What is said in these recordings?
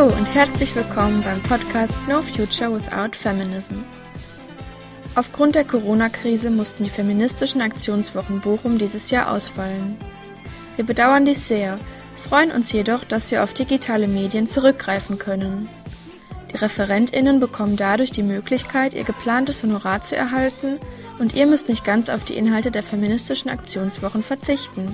Hallo und herzlich willkommen beim Podcast No Future Without Feminism. Aufgrund der Corona-Krise mussten die feministischen Aktionswochen Bochum dieses Jahr ausfallen. Wir bedauern dies sehr, freuen uns jedoch, dass wir auf digitale Medien zurückgreifen können. Die ReferentInnen bekommen dadurch die Möglichkeit, ihr geplantes Honorar zu erhalten und ihr müsst nicht ganz auf die Inhalte der feministischen Aktionswochen verzichten.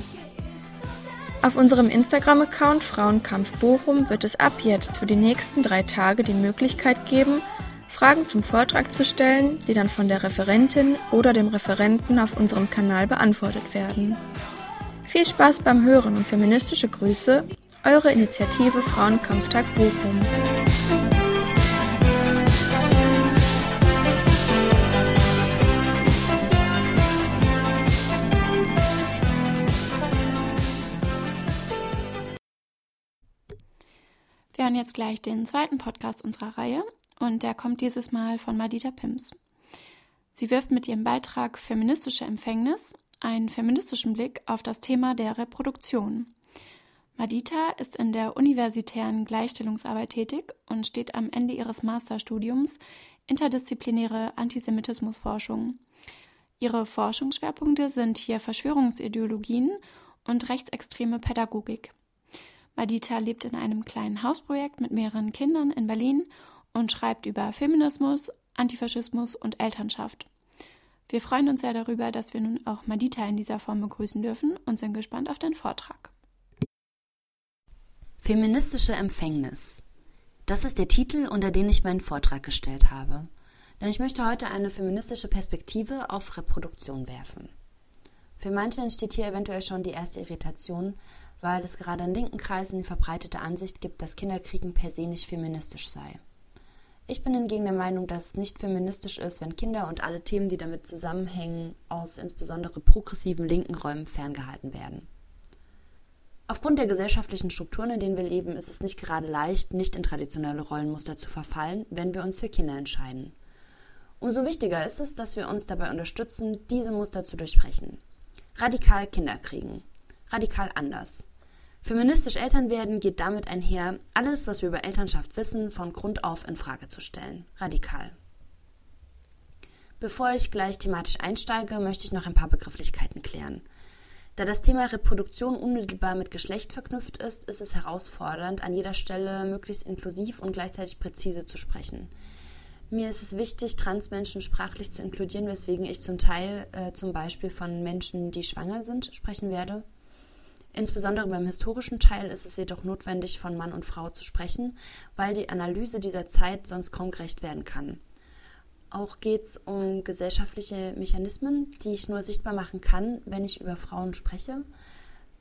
Auf unserem Instagram-Account Frauenkampf Bochum wird es ab jetzt für die nächsten drei Tage die Möglichkeit geben, Fragen zum Vortrag zu stellen, die dann von der Referentin oder dem Referenten auf unserem Kanal beantwortet werden. Viel Spaß beim Hören und feministische Grüße, eure Initiative Frauenkampftag Bochum. Wir hören jetzt gleich den zweiten Podcast unserer Reihe und der kommt dieses Mal von Madita Pims. Sie wirft mit ihrem Beitrag Feministische Empfängnis einen feministischen Blick auf das Thema der Reproduktion. Madita ist in der universitären Gleichstellungsarbeit tätig und steht am Ende ihres Masterstudiums interdisziplinäre Antisemitismusforschung. Ihre Forschungsschwerpunkte sind hier Verschwörungsideologien und rechtsextreme Pädagogik. Madita lebt in einem kleinen Hausprojekt mit mehreren Kindern in Berlin und schreibt über Feminismus, Antifaschismus und Elternschaft. Wir freuen uns sehr darüber, dass wir nun auch Madita in dieser Form begrüßen dürfen und sind gespannt auf den Vortrag. Feministische Empfängnis. Das ist der Titel, unter den ich meinen Vortrag gestellt habe. Denn ich möchte heute eine feministische Perspektive auf Reproduktion werfen. Für manche entsteht hier eventuell schon die erste Irritation, weil es gerade in linken Kreisen die verbreitete Ansicht gibt, dass Kinderkriegen per se nicht feministisch sei. Ich bin hingegen der Meinung, dass es nicht feministisch ist, wenn Kinder und alle Themen, die damit zusammenhängen, aus insbesondere progressiven linken Räumen ferngehalten werden. Aufgrund der gesellschaftlichen Strukturen, in denen wir leben, ist es nicht gerade leicht, nicht in traditionelle Rollenmuster zu verfallen, wenn wir uns für Kinder entscheiden. Umso wichtiger ist es, dass wir uns dabei unterstützen, diese Muster zu durchbrechen. Radikal Kinder kriegen radikal anders. Feministisch Eltern werden geht damit einher, alles, was wir über Elternschaft wissen, von Grund auf in Frage zu stellen. Radikal. Bevor ich gleich thematisch einsteige, möchte ich noch ein paar Begrifflichkeiten klären. Da das Thema Reproduktion unmittelbar mit Geschlecht verknüpft ist, ist es herausfordernd, an jeder Stelle möglichst inklusiv und gleichzeitig präzise zu sprechen. Mir ist es wichtig, Transmenschen sprachlich zu inkludieren, weswegen ich zum Teil äh, zum Beispiel von Menschen, die schwanger sind, sprechen werde. Insbesondere beim historischen Teil ist es jedoch notwendig, von Mann und Frau zu sprechen, weil die Analyse dieser Zeit sonst kaum gerecht werden kann. Auch geht es um gesellschaftliche Mechanismen, die ich nur sichtbar machen kann, wenn ich über Frauen spreche,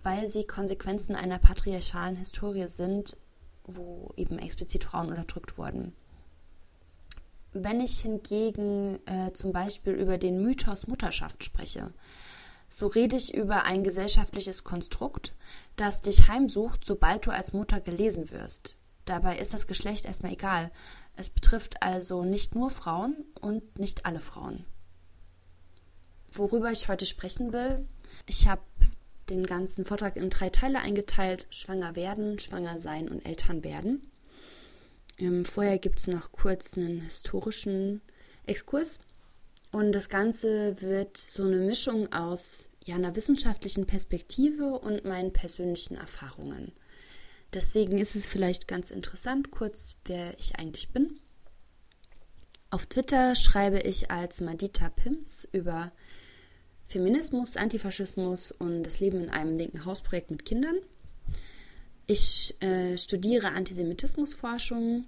weil sie Konsequenzen einer patriarchalen Historie sind, wo eben explizit Frauen unterdrückt wurden. Wenn ich hingegen äh, zum Beispiel über den Mythos Mutterschaft spreche, so rede ich über ein gesellschaftliches Konstrukt, das dich heimsucht, sobald du als Mutter gelesen wirst. Dabei ist das Geschlecht erstmal egal. Es betrifft also nicht nur Frauen und nicht alle Frauen. Worüber ich heute sprechen will, ich habe den ganzen Vortrag in drei Teile eingeteilt: Schwanger werden, Schwanger sein und Eltern werden. Ähm, vorher gibt es noch kurz einen historischen Exkurs und das Ganze wird so eine Mischung aus ja, einer wissenschaftlichen Perspektive und meinen persönlichen Erfahrungen. Deswegen ist es vielleicht ganz interessant, kurz, wer ich eigentlich bin. Auf Twitter schreibe ich als Madita Pims über Feminismus, Antifaschismus und das Leben in einem linken Hausprojekt mit Kindern. Ich äh, studiere Antisemitismusforschung,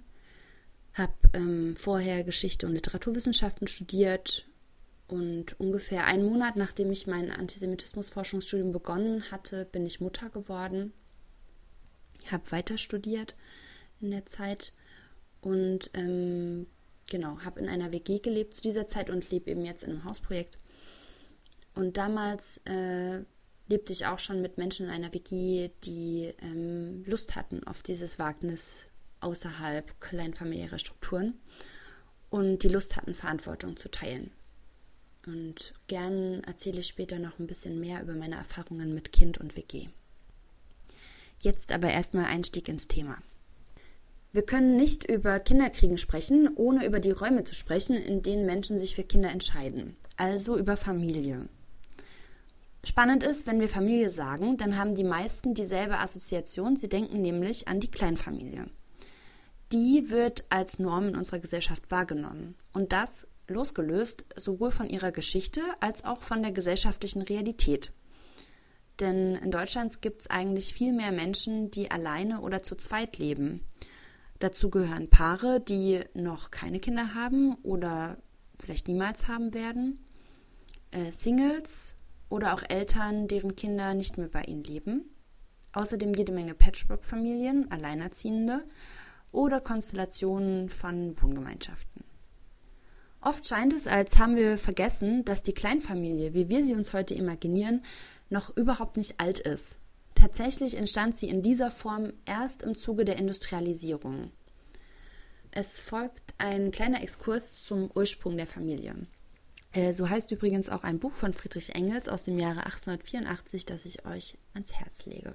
habe ähm, vorher Geschichte und Literaturwissenschaften studiert und ungefähr einen Monat nachdem ich mein Antisemitismus-Forschungsstudium begonnen hatte, bin ich Mutter geworden. Habe weiter studiert in der Zeit und ähm, genau, habe in einer WG gelebt zu dieser Zeit und lebe eben jetzt in einem Hausprojekt. Und damals äh, lebte ich auch schon mit Menschen in einer WG, die ähm, Lust hatten auf dieses Wagnis außerhalb kleinfamiliärer Strukturen und die Lust hatten, Verantwortung zu teilen. Und gern erzähle ich später noch ein bisschen mehr über meine Erfahrungen mit Kind und WG. Jetzt aber erstmal Einstieg ins Thema. Wir können nicht über Kinderkriegen sprechen, ohne über die Räume zu sprechen, in denen Menschen sich für Kinder entscheiden. Also über Familie. Spannend ist, wenn wir Familie sagen, dann haben die meisten dieselbe Assoziation. Sie denken nämlich an die Kleinfamilie. Die wird als Norm in unserer Gesellschaft wahrgenommen. Und das losgelöst sowohl von ihrer Geschichte als auch von der gesellschaftlichen Realität. Denn in Deutschland gibt es eigentlich viel mehr Menschen, die alleine oder zu zweit leben. Dazu gehören Paare, die noch keine Kinder haben oder vielleicht niemals haben werden, äh, Singles oder auch Eltern, deren Kinder nicht mehr bei ihnen leben. Außerdem jede Menge Patchwork-Familien, Alleinerziehende oder Konstellationen von Wohngemeinschaften. Oft scheint es, als haben wir vergessen, dass die Kleinfamilie, wie wir sie uns heute imaginieren, noch überhaupt nicht alt ist. Tatsächlich entstand sie in dieser Form erst im Zuge der Industrialisierung. Es folgt ein kleiner Exkurs zum Ursprung der Familie. Äh, so heißt übrigens auch ein Buch von Friedrich Engels aus dem Jahre 1884, das ich euch ans Herz lege.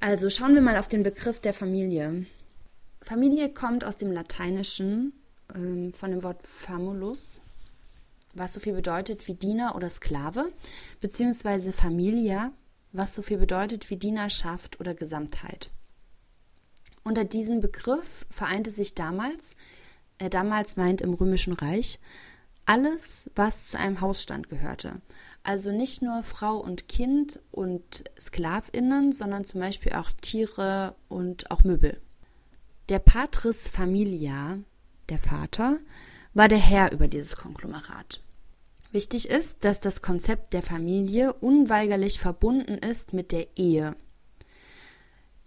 Also schauen wir mal auf den Begriff der Familie. Familie kommt aus dem Lateinischen ähm, von dem Wort famulus, was so viel bedeutet wie Diener oder Sklave, beziehungsweise Familia, was so viel bedeutet wie Dienerschaft oder Gesamtheit. Unter diesem Begriff vereinte sich damals, äh, damals meint im Römischen Reich, alles, was zu einem Hausstand gehörte. Also nicht nur Frau und Kind und Sklavinnen, sondern zum Beispiel auch Tiere und auch Möbel. Der Patris Familia, der Vater, war der Herr über dieses Konglomerat. Wichtig ist, dass das Konzept der Familie unweigerlich verbunden ist mit der Ehe.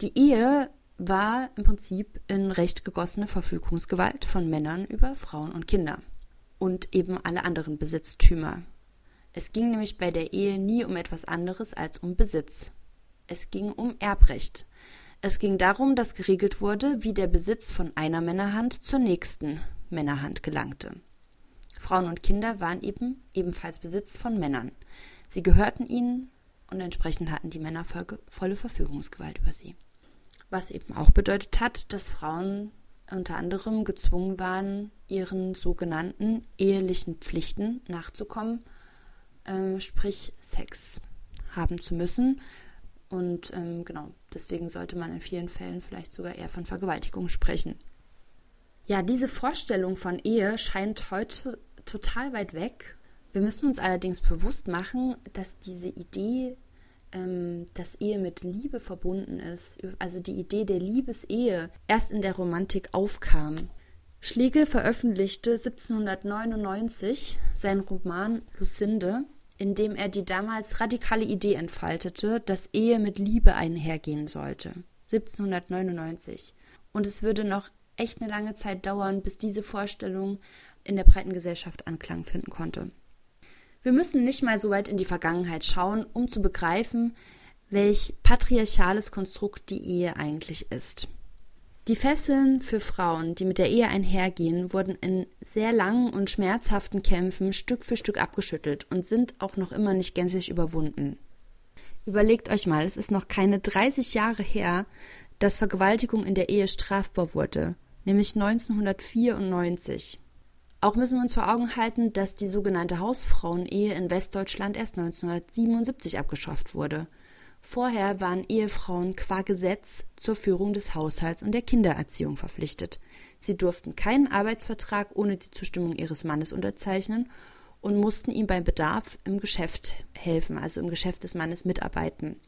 Die Ehe war im Prinzip in recht gegossene Verfügungsgewalt von Männern über Frauen und Kinder und eben alle anderen Besitztümer. Es ging nämlich bei der Ehe nie um etwas anderes als um Besitz. Es ging um Erbrecht. Es ging darum, dass geregelt wurde, wie der Besitz von einer Männerhand zur nächsten Männerhand gelangte. Frauen und Kinder waren eben ebenfalls Besitz von Männern. Sie gehörten ihnen und entsprechend hatten die Männer volle Verfügungsgewalt über sie. Was eben auch bedeutet hat, dass Frauen unter anderem gezwungen waren, ihren sogenannten ehelichen Pflichten nachzukommen, äh, sprich Sex haben zu müssen. Und ähm, genau, deswegen sollte man in vielen Fällen vielleicht sogar eher von Vergewaltigung sprechen. Ja, diese Vorstellung von Ehe scheint heute total weit weg. Wir müssen uns allerdings bewusst machen, dass diese Idee, ähm, dass Ehe mit Liebe verbunden ist, also die Idee der Liebesehe, erst in der Romantik aufkam. Schlegel veröffentlichte 1799 seinen Roman Lucinde, in dem er die damals radikale Idee entfaltete, dass Ehe mit Liebe einhergehen sollte. 1799. Und es würde noch echt eine lange Zeit dauern, bis diese Vorstellung in der breiten Gesellschaft Anklang finden konnte. Wir müssen nicht mal so weit in die Vergangenheit schauen, um zu begreifen, welch patriarchales Konstrukt die Ehe eigentlich ist. Die Fesseln für Frauen, die mit der Ehe einhergehen, wurden in sehr langen und schmerzhaften Kämpfen Stück für Stück abgeschüttelt und sind auch noch immer nicht gänzlich überwunden. Überlegt euch mal, es ist noch keine 30 Jahre her, dass Vergewaltigung in der Ehe strafbar wurde, nämlich 1994. Auch müssen wir uns vor Augen halten, dass die sogenannte Hausfrauenehe in Westdeutschland erst 1977 abgeschafft wurde. Vorher waren Ehefrauen qua Gesetz zur Führung des Haushalts und der Kindererziehung verpflichtet. Sie durften keinen Arbeitsvertrag ohne die Zustimmung ihres Mannes unterzeichnen und mussten ihm beim Bedarf im Geschäft helfen, also im Geschäft des Mannes mitarbeiten.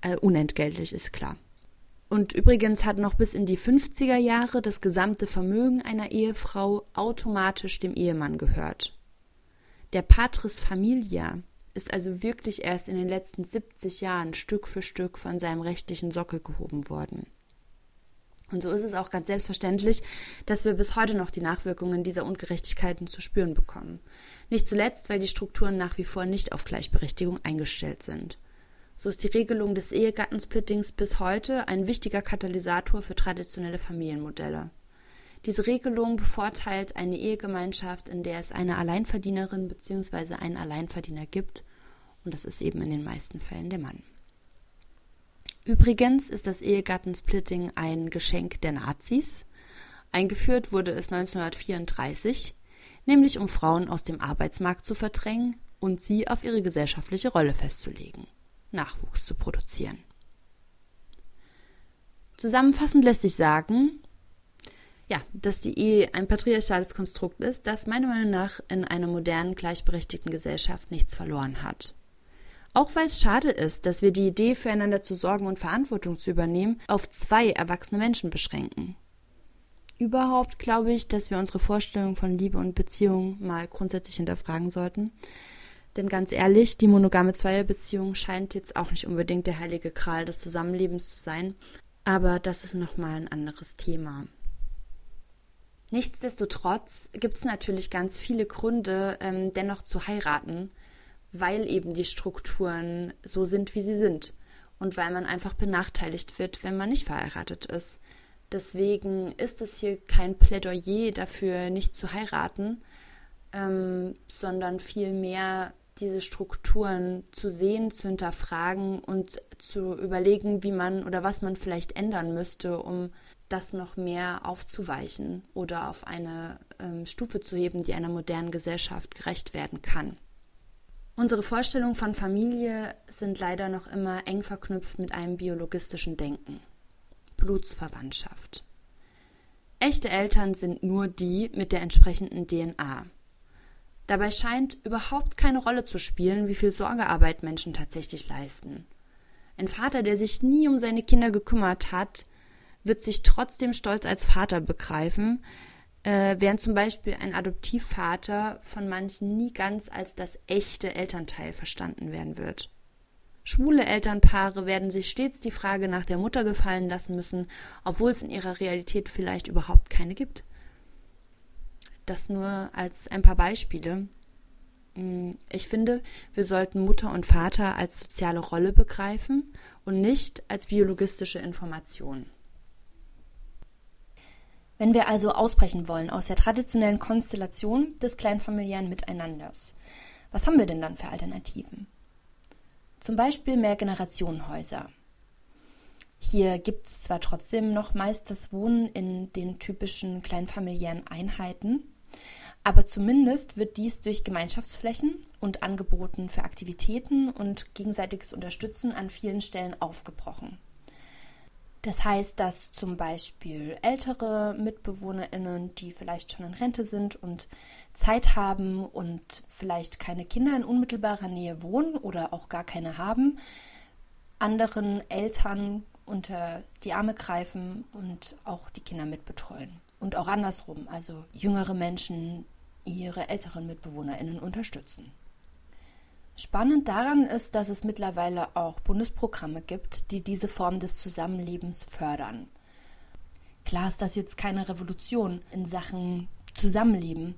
Äh, unentgeltlich ist klar. Und übrigens hat noch bis in die 50er Jahre das gesamte Vermögen einer Ehefrau automatisch dem Ehemann gehört. Der Patris Familia ist also wirklich erst in den letzten 70 Jahren Stück für Stück von seinem rechtlichen Sockel gehoben worden. Und so ist es auch ganz selbstverständlich, dass wir bis heute noch die Nachwirkungen dieser Ungerechtigkeiten zu spüren bekommen. Nicht zuletzt, weil die Strukturen nach wie vor nicht auf Gleichberechtigung eingestellt sind. So ist die Regelung des Ehegattensplittings bis heute ein wichtiger Katalysator für traditionelle Familienmodelle. Diese Regelung bevorteilt eine Ehegemeinschaft, in der es eine Alleinverdienerin bzw. einen Alleinverdiener gibt, und das ist eben in den meisten Fällen der Mann. Übrigens ist das Ehegattensplitting ein Geschenk der Nazis. Eingeführt wurde es 1934, nämlich um Frauen aus dem Arbeitsmarkt zu verdrängen und sie auf ihre gesellschaftliche Rolle festzulegen, Nachwuchs zu produzieren. Zusammenfassend lässt sich sagen, ja, dass die Ehe ein patriarchales Konstrukt ist, das meiner Meinung nach in einer modernen, gleichberechtigten Gesellschaft nichts verloren hat. Auch weil es schade ist, dass wir die Idee, füreinander zu sorgen und Verantwortung zu übernehmen, auf zwei erwachsene Menschen beschränken. Überhaupt glaube ich, dass wir unsere Vorstellung von Liebe und Beziehung mal grundsätzlich hinterfragen sollten. Denn ganz ehrlich, die monogame Zweierbeziehung scheint jetzt auch nicht unbedingt der heilige Kral des Zusammenlebens zu sein. Aber das ist nochmal ein anderes Thema. Nichtsdestotrotz gibt es natürlich ganz viele Gründe, ähm, dennoch zu heiraten, weil eben die Strukturen so sind, wie sie sind. Und weil man einfach benachteiligt wird, wenn man nicht verheiratet ist. Deswegen ist es hier kein Plädoyer dafür, nicht zu heiraten, ähm, sondern vielmehr diese Strukturen zu sehen, zu hinterfragen und zu überlegen, wie man oder was man vielleicht ändern müsste, um das noch mehr aufzuweichen oder auf eine ähm, Stufe zu heben, die einer modernen Gesellschaft gerecht werden kann. Unsere Vorstellungen von Familie sind leider noch immer eng verknüpft mit einem biologistischen Denken. Blutsverwandtschaft. Echte Eltern sind nur die mit der entsprechenden DNA. Dabei scheint überhaupt keine Rolle zu spielen, wie viel Sorgearbeit Menschen tatsächlich leisten. Ein Vater, der sich nie um seine Kinder gekümmert hat, wird sich trotzdem stolz als Vater begreifen, äh, während zum Beispiel ein Adoptivvater von manchen nie ganz als das echte Elternteil verstanden werden wird. Schwule Elternpaare werden sich stets die Frage nach der Mutter gefallen lassen müssen, obwohl es in ihrer Realität vielleicht überhaupt keine gibt. Das nur als ein paar Beispiele. Mm, ich finde, wir sollten Mutter und Vater als soziale Rolle begreifen und nicht als biologistische Information. Wenn wir also ausbrechen wollen aus der traditionellen Konstellation des kleinfamiliären Miteinanders, was haben wir denn dann für Alternativen? Zum Beispiel Mehrgenerationenhäuser. Hier gibt es zwar trotzdem noch meist das Wohnen in den typischen kleinfamiliären Einheiten, aber zumindest wird dies durch Gemeinschaftsflächen und Angeboten für Aktivitäten und gegenseitiges Unterstützen an vielen Stellen aufgebrochen. Das heißt, dass zum Beispiel ältere MitbewohnerInnen, die vielleicht schon in Rente sind und Zeit haben und vielleicht keine Kinder in unmittelbarer Nähe wohnen oder auch gar keine haben, anderen Eltern unter die Arme greifen und auch die Kinder mitbetreuen. Und auch andersrum, also jüngere Menschen ihre älteren MitbewohnerInnen unterstützen. Spannend daran ist, dass es mittlerweile auch Bundesprogramme gibt, die diese Form des Zusammenlebens fördern. Klar ist das jetzt keine Revolution in Sachen Zusammenleben,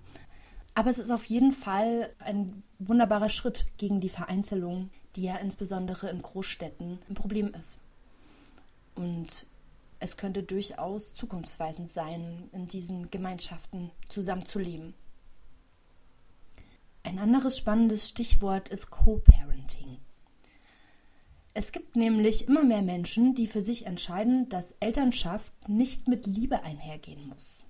aber es ist auf jeden Fall ein wunderbarer Schritt gegen die Vereinzelung, die ja insbesondere in Großstädten ein Problem ist. Und es könnte durchaus zukunftsweisend sein, in diesen Gemeinschaften zusammenzuleben. Ein anderes spannendes Stichwort ist Co-Parenting. Es gibt nämlich immer mehr Menschen, die für sich entscheiden, dass Elternschaft nicht mit Liebe einhergehen muss.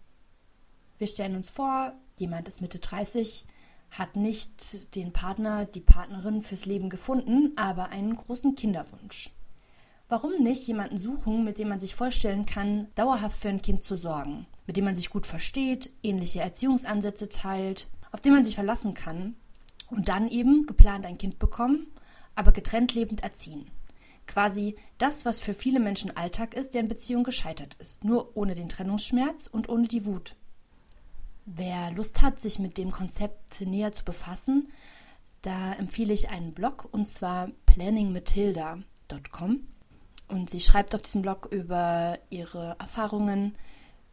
Wir stellen uns vor, jemand ist Mitte 30, hat nicht den Partner, die Partnerin fürs Leben gefunden, aber einen großen Kinderwunsch. Warum nicht jemanden suchen, mit dem man sich vorstellen kann, dauerhaft für ein Kind zu sorgen, mit dem man sich gut versteht, ähnliche Erziehungsansätze teilt auf den man sich verlassen kann und dann eben geplant ein Kind bekommen, aber getrennt lebend erziehen. Quasi das, was für viele Menschen Alltag ist, deren Beziehung gescheitert ist, nur ohne den Trennungsschmerz und ohne die Wut. Wer Lust hat, sich mit dem Konzept näher zu befassen, da empfehle ich einen Blog und zwar planningmatilda.com. Und sie schreibt auf diesem Blog über ihre Erfahrungen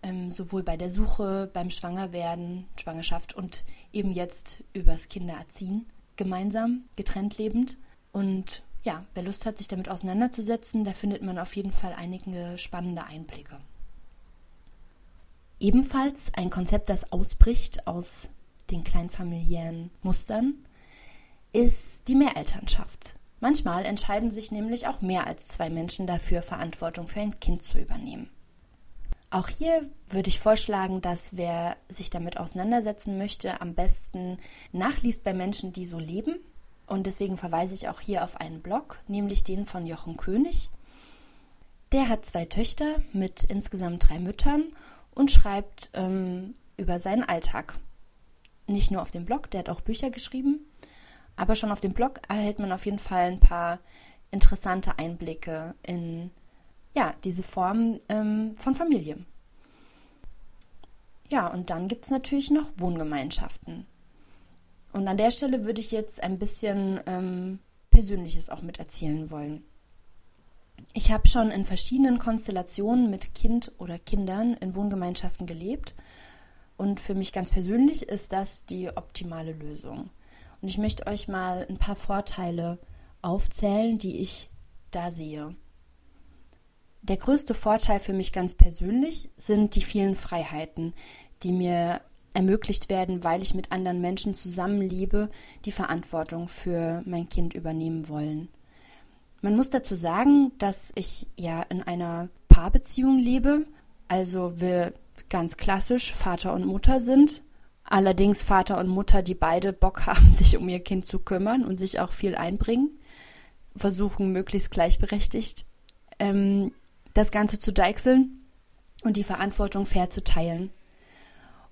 ähm, sowohl bei der Suche, beim Schwangerwerden, Schwangerschaft und eben jetzt übers Kindererziehen, gemeinsam, getrennt lebend. Und ja, wer Lust hat, sich damit auseinanderzusetzen, da findet man auf jeden Fall einige spannende Einblicke. Ebenfalls ein Konzept, das ausbricht aus den kleinfamiliären Mustern, ist die Mehrelternschaft. Manchmal entscheiden sich nämlich auch mehr als zwei Menschen dafür, Verantwortung für ein Kind zu übernehmen. Auch hier würde ich vorschlagen, dass wer sich damit auseinandersetzen möchte, am besten nachliest bei Menschen, die so leben. Und deswegen verweise ich auch hier auf einen Blog, nämlich den von Jochen König. Der hat zwei Töchter mit insgesamt drei Müttern und schreibt ähm, über seinen Alltag. Nicht nur auf dem Blog, der hat auch Bücher geschrieben, aber schon auf dem Blog erhält man auf jeden Fall ein paar interessante Einblicke in ja, diese Form ähm, von Familie. Ja, und dann gibt es natürlich noch Wohngemeinschaften. Und an der Stelle würde ich jetzt ein bisschen ähm, Persönliches auch mit erzählen wollen. Ich habe schon in verschiedenen Konstellationen mit Kind oder Kindern in Wohngemeinschaften gelebt. Und für mich ganz persönlich ist das die optimale Lösung. Und ich möchte euch mal ein paar Vorteile aufzählen, die ich da sehe. Der größte Vorteil für mich ganz persönlich sind die vielen Freiheiten, die mir ermöglicht werden, weil ich mit anderen Menschen zusammenlebe, die Verantwortung für mein Kind übernehmen wollen. Man muss dazu sagen, dass ich ja in einer Paarbeziehung lebe, also wir ganz klassisch Vater und Mutter sind. Allerdings Vater und Mutter, die beide Bock haben, sich um ihr Kind zu kümmern und sich auch viel einbringen, versuchen möglichst gleichberechtigt ähm, das Ganze zu deichseln und die Verantwortung fair zu teilen.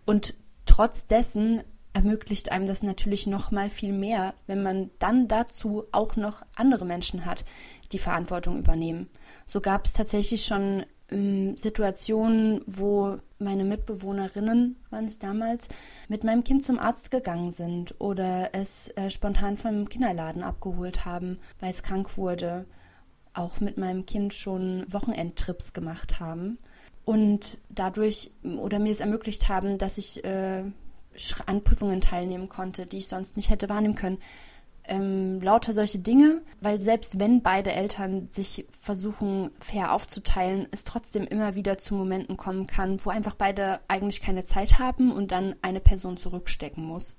Und trotz dessen ermöglicht einem das natürlich noch mal viel mehr, wenn man dann dazu auch noch andere Menschen hat, die Verantwortung übernehmen. So gab es tatsächlich schon ähm, Situationen, wo meine Mitbewohnerinnen, waren es damals, mit meinem Kind zum Arzt gegangen sind oder es äh, spontan vom Kinderladen abgeholt haben, weil es krank wurde. Auch mit meinem Kind schon Wochenendtrips gemacht haben und dadurch oder mir es ermöglicht haben, dass ich äh, an Prüfungen teilnehmen konnte, die ich sonst nicht hätte wahrnehmen können. Ähm, lauter solche Dinge, weil selbst wenn beide Eltern sich versuchen fair aufzuteilen, es trotzdem immer wieder zu Momenten kommen kann, wo einfach beide eigentlich keine Zeit haben und dann eine Person zurückstecken muss.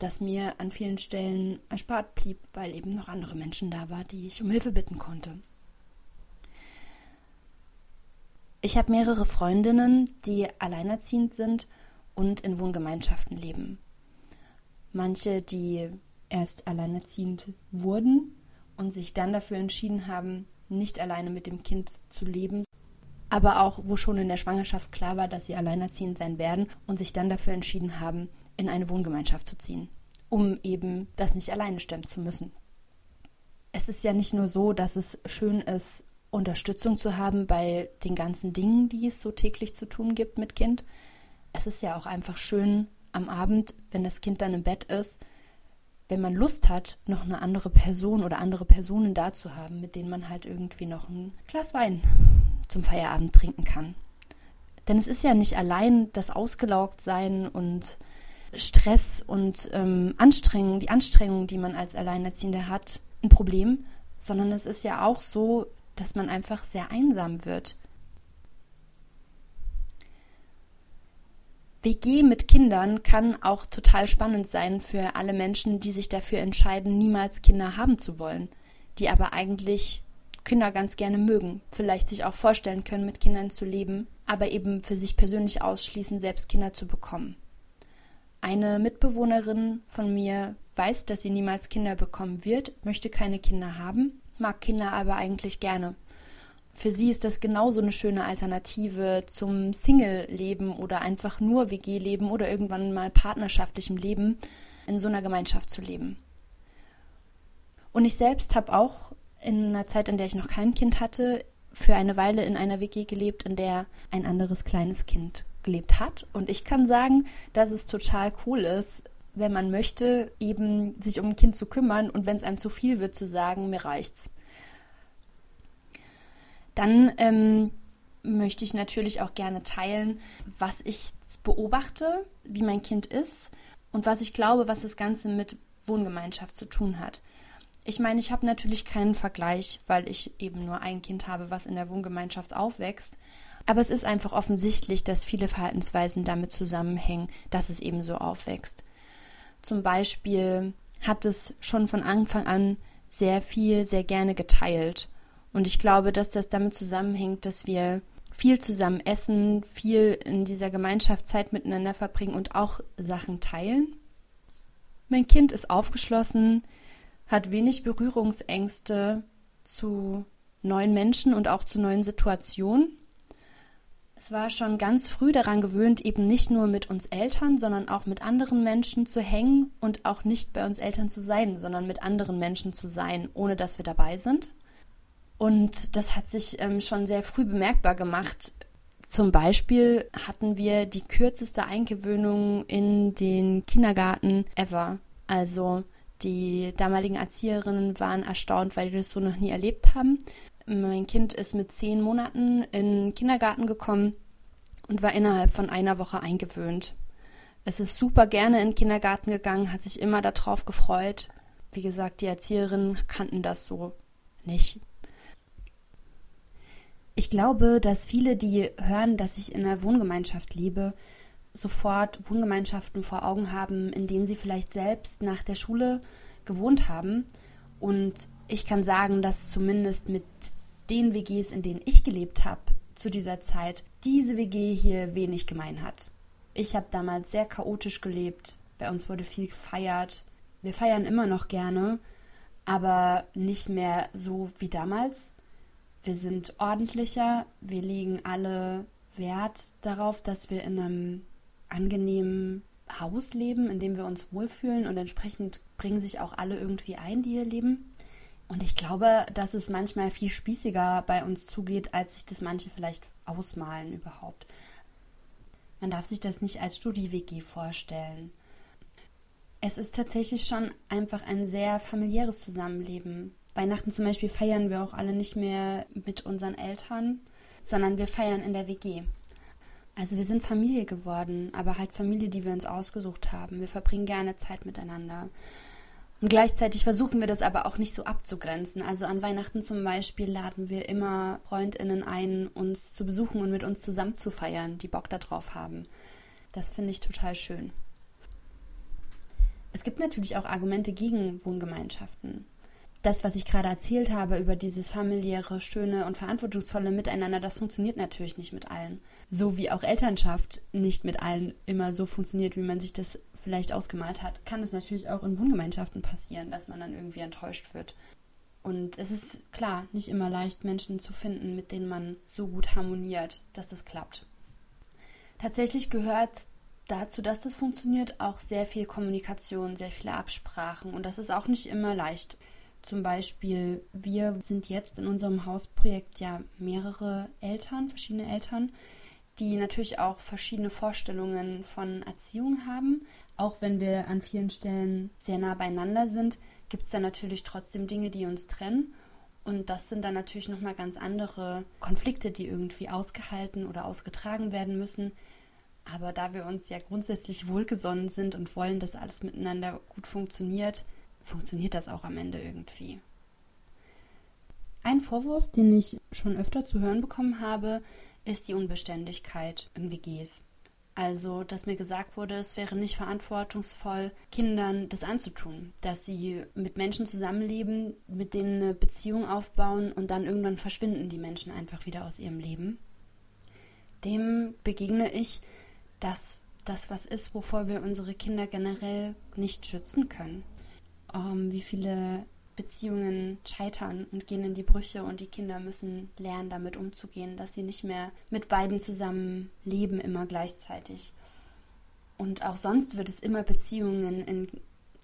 Das mir an vielen Stellen erspart blieb, weil eben noch andere Menschen da waren, die ich um Hilfe bitten konnte. Ich habe mehrere Freundinnen, die alleinerziehend sind und in Wohngemeinschaften leben. Manche, die erst alleinerziehend wurden und sich dann dafür entschieden haben, nicht alleine mit dem Kind zu leben, aber auch wo schon in der Schwangerschaft klar war, dass sie alleinerziehend sein werden und sich dann dafür entschieden haben, in eine Wohngemeinschaft zu ziehen, um eben das nicht alleine stemmen zu müssen. Es ist ja nicht nur so, dass es schön ist, Unterstützung zu haben bei den ganzen Dingen, die es so täglich zu tun gibt mit Kind, es ist ja auch einfach schön am Abend, wenn das Kind dann im Bett ist, wenn man Lust hat, noch eine andere Person oder andere Personen da zu haben, mit denen man halt irgendwie noch ein Glas Wein zum Feierabend trinken kann. Denn es ist ja nicht allein das Ausgelaugtsein und Stress und ähm, Anstrengung, die Anstrengung, die man als Alleinerziehende hat, ein Problem, sondern es ist ja auch so, dass man einfach sehr einsam wird. WG mit Kindern kann auch total spannend sein für alle Menschen, die sich dafür entscheiden, niemals Kinder haben zu wollen, die aber eigentlich Kinder ganz gerne mögen, vielleicht sich auch vorstellen können, mit Kindern zu leben, aber eben für sich persönlich ausschließen, selbst Kinder zu bekommen. Eine Mitbewohnerin von mir weiß, dass sie niemals Kinder bekommen wird, möchte keine Kinder haben, mag Kinder aber eigentlich gerne für sie ist das genauso eine schöne Alternative zum Single-Leben oder einfach nur WG-Leben oder irgendwann mal partnerschaftlichem Leben in so einer Gemeinschaft zu leben. Und ich selbst habe auch in einer Zeit, in der ich noch kein Kind hatte, für eine Weile in einer WG gelebt, in der ein anderes kleines Kind gelebt hat. Und ich kann sagen, dass es total cool ist, wenn man möchte, eben sich um ein Kind zu kümmern und wenn es einem zu viel wird, zu sagen, mir reicht's. Dann ähm, möchte ich natürlich auch gerne teilen, was ich beobachte, wie mein Kind ist und was ich glaube, was das Ganze mit Wohngemeinschaft zu tun hat. Ich meine, ich habe natürlich keinen Vergleich, weil ich eben nur ein Kind habe, was in der Wohngemeinschaft aufwächst. Aber es ist einfach offensichtlich, dass viele Verhaltensweisen damit zusammenhängen, dass es eben so aufwächst. Zum Beispiel hat es schon von Anfang an sehr viel, sehr gerne geteilt. Und ich glaube, dass das damit zusammenhängt, dass wir viel zusammen essen, viel in dieser Gemeinschaft Zeit miteinander verbringen und auch Sachen teilen. Mein Kind ist aufgeschlossen, hat wenig Berührungsängste zu neuen Menschen und auch zu neuen Situationen. Es war schon ganz früh daran gewöhnt, eben nicht nur mit uns Eltern, sondern auch mit anderen Menschen zu hängen und auch nicht bei uns Eltern zu sein, sondern mit anderen Menschen zu sein, ohne dass wir dabei sind. Und das hat sich ähm, schon sehr früh bemerkbar gemacht. Zum Beispiel hatten wir die kürzeste Eingewöhnung in den Kindergarten ever. Also die damaligen Erzieherinnen waren erstaunt, weil die das so noch nie erlebt haben. Mein Kind ist mit zehn Monaten in den Kindergarten gekommen und war innerhalb von einer Woche eingewöhnt. Es ist super gerne in den Kindergarten gegangen, hat sich immer darauf gefreut. Wie gesagt, die Erzieherinnen kannten das so nicht. Ich glaube, dass viele, die hören, dass ich in einer Wohngemeinschaft lebe, sofort Wohngemeinschaften vor Augen haben, in denen sie vielleicht selbst nach der Schule gewohnt haben. Und ich kann sagen, dass zumindest mit den WGs, in denen ich gelebt habe, zu dieser Zeit, diese WG hier wenig gemein hat. Ich habe damals sehr chaotisch gelebt. Bei uns wurde viel gefeiert. Wir feiern immer noch gerne, aber nicht mehr so wie damals. Wir sind ordentlicher. Wir legen alle Wert darauf, dass wir in einem angenehmen Haus leben, in dem wir uns wohlfühlen und entsprechend bringen sich auch alle irgendwie ein, die hier leben. Und ich glaube, dass es manchmal viel spießiger bei uns zugeht, als sich das manche vielleicht ausmalen überhaupt. Man darf sich das nicht als Studi-WG vorstellen. Es ist tatsächlich schon einfach ein sehr familiäres Zusammenleben. Weihnachten zum Beispiel feiern wir auch alle nicht mehr mit unseren Eltern, sondern wir feiern in der WG. Also wir sind Familie geworden, aber halt Familie, die wir uns ausgesucht haben. Wir verbringen gerne Zeit miteinander. Und gleichzeitig versuchen wir das aber auch nicht so abzugrenzen. Also an Weihnachten zum Beispiel laden wir immer Freundinnen ein, uns zu besuchen und mit uns zusammen zu feiern, die Bock darauf haben. Das finde ich total schön. Es gibt natürlich auch Argumente gegen Wohngemeinschaften. Das, was ich gerade erzählt habe über dieses familiäre, schöne und verantwortungsvolle Miteinander, das funktioniert natürlich nicht mit allen. So wie auch Elternschaft nicht mit allen immer so funktioniert, wie man sich das vielleicht ausgemalt hat, kann es natürlich auch in Wohngemeinschaften passieren, dass man dann irgendwie enttäuscht wird. Und es ist klar, nicht immer leicht, Menschen zu finden, mit denen man so gut harmoniert, dass das klappt. Tatsächlich gehört dazu, dass das funktioniert, auch sehr viel Kommunikation, sehr viele Absprachen. Und das ist auch nicht immer leicht. Zum Beispiel, wir sind jetzt in unserem Hausprojekt ja mehrere Eltern, verschiedene Eltern, die natürlich auch verschiedene Vorstellungen von Erziehung haben. Auch wenn wir an vielen Stellen sehr nah beieinander sind, gibt es da natürlich trotzdem Dinge, die uns trennen. Und das sind dann natürlich nochmal ganz andere Konflikte, die irgendwie ausgehalten oder ausgetragen werden müssen. Aber da wir uns ja grundsätzlich wohlgesonnen sind und wollen, dass alles miteinander gut funktioniert, funktioniert das auch am Ende irgendwie. Ein Vorwurf, den ich schon öfter zu hören bekommen habe, ist die Unbeständigkeit in WGs. Also, dass mir gesagt wurde, es wäre nicht verantwortungsvoll, Kindern das anzutun, dass sie mit Menschen zusammenleben, mit denen eine Beziehung aufbauen und dann irgendwann verschwinden die Menschen einfach wieder aus ihrem Leben. Dem begegne ich, dass das was ist, wovor wir unsere Kinder generell nicht schützen können. Um, wie viele Beziehungen scheitern und gehen in die Brüche und die Kinder müssen lernen, damit umzugehen, dass sie nicht mehr mit beiden zusammen leben, immer gleichzeitig. Und auch sonst wird es immer Beziehungen in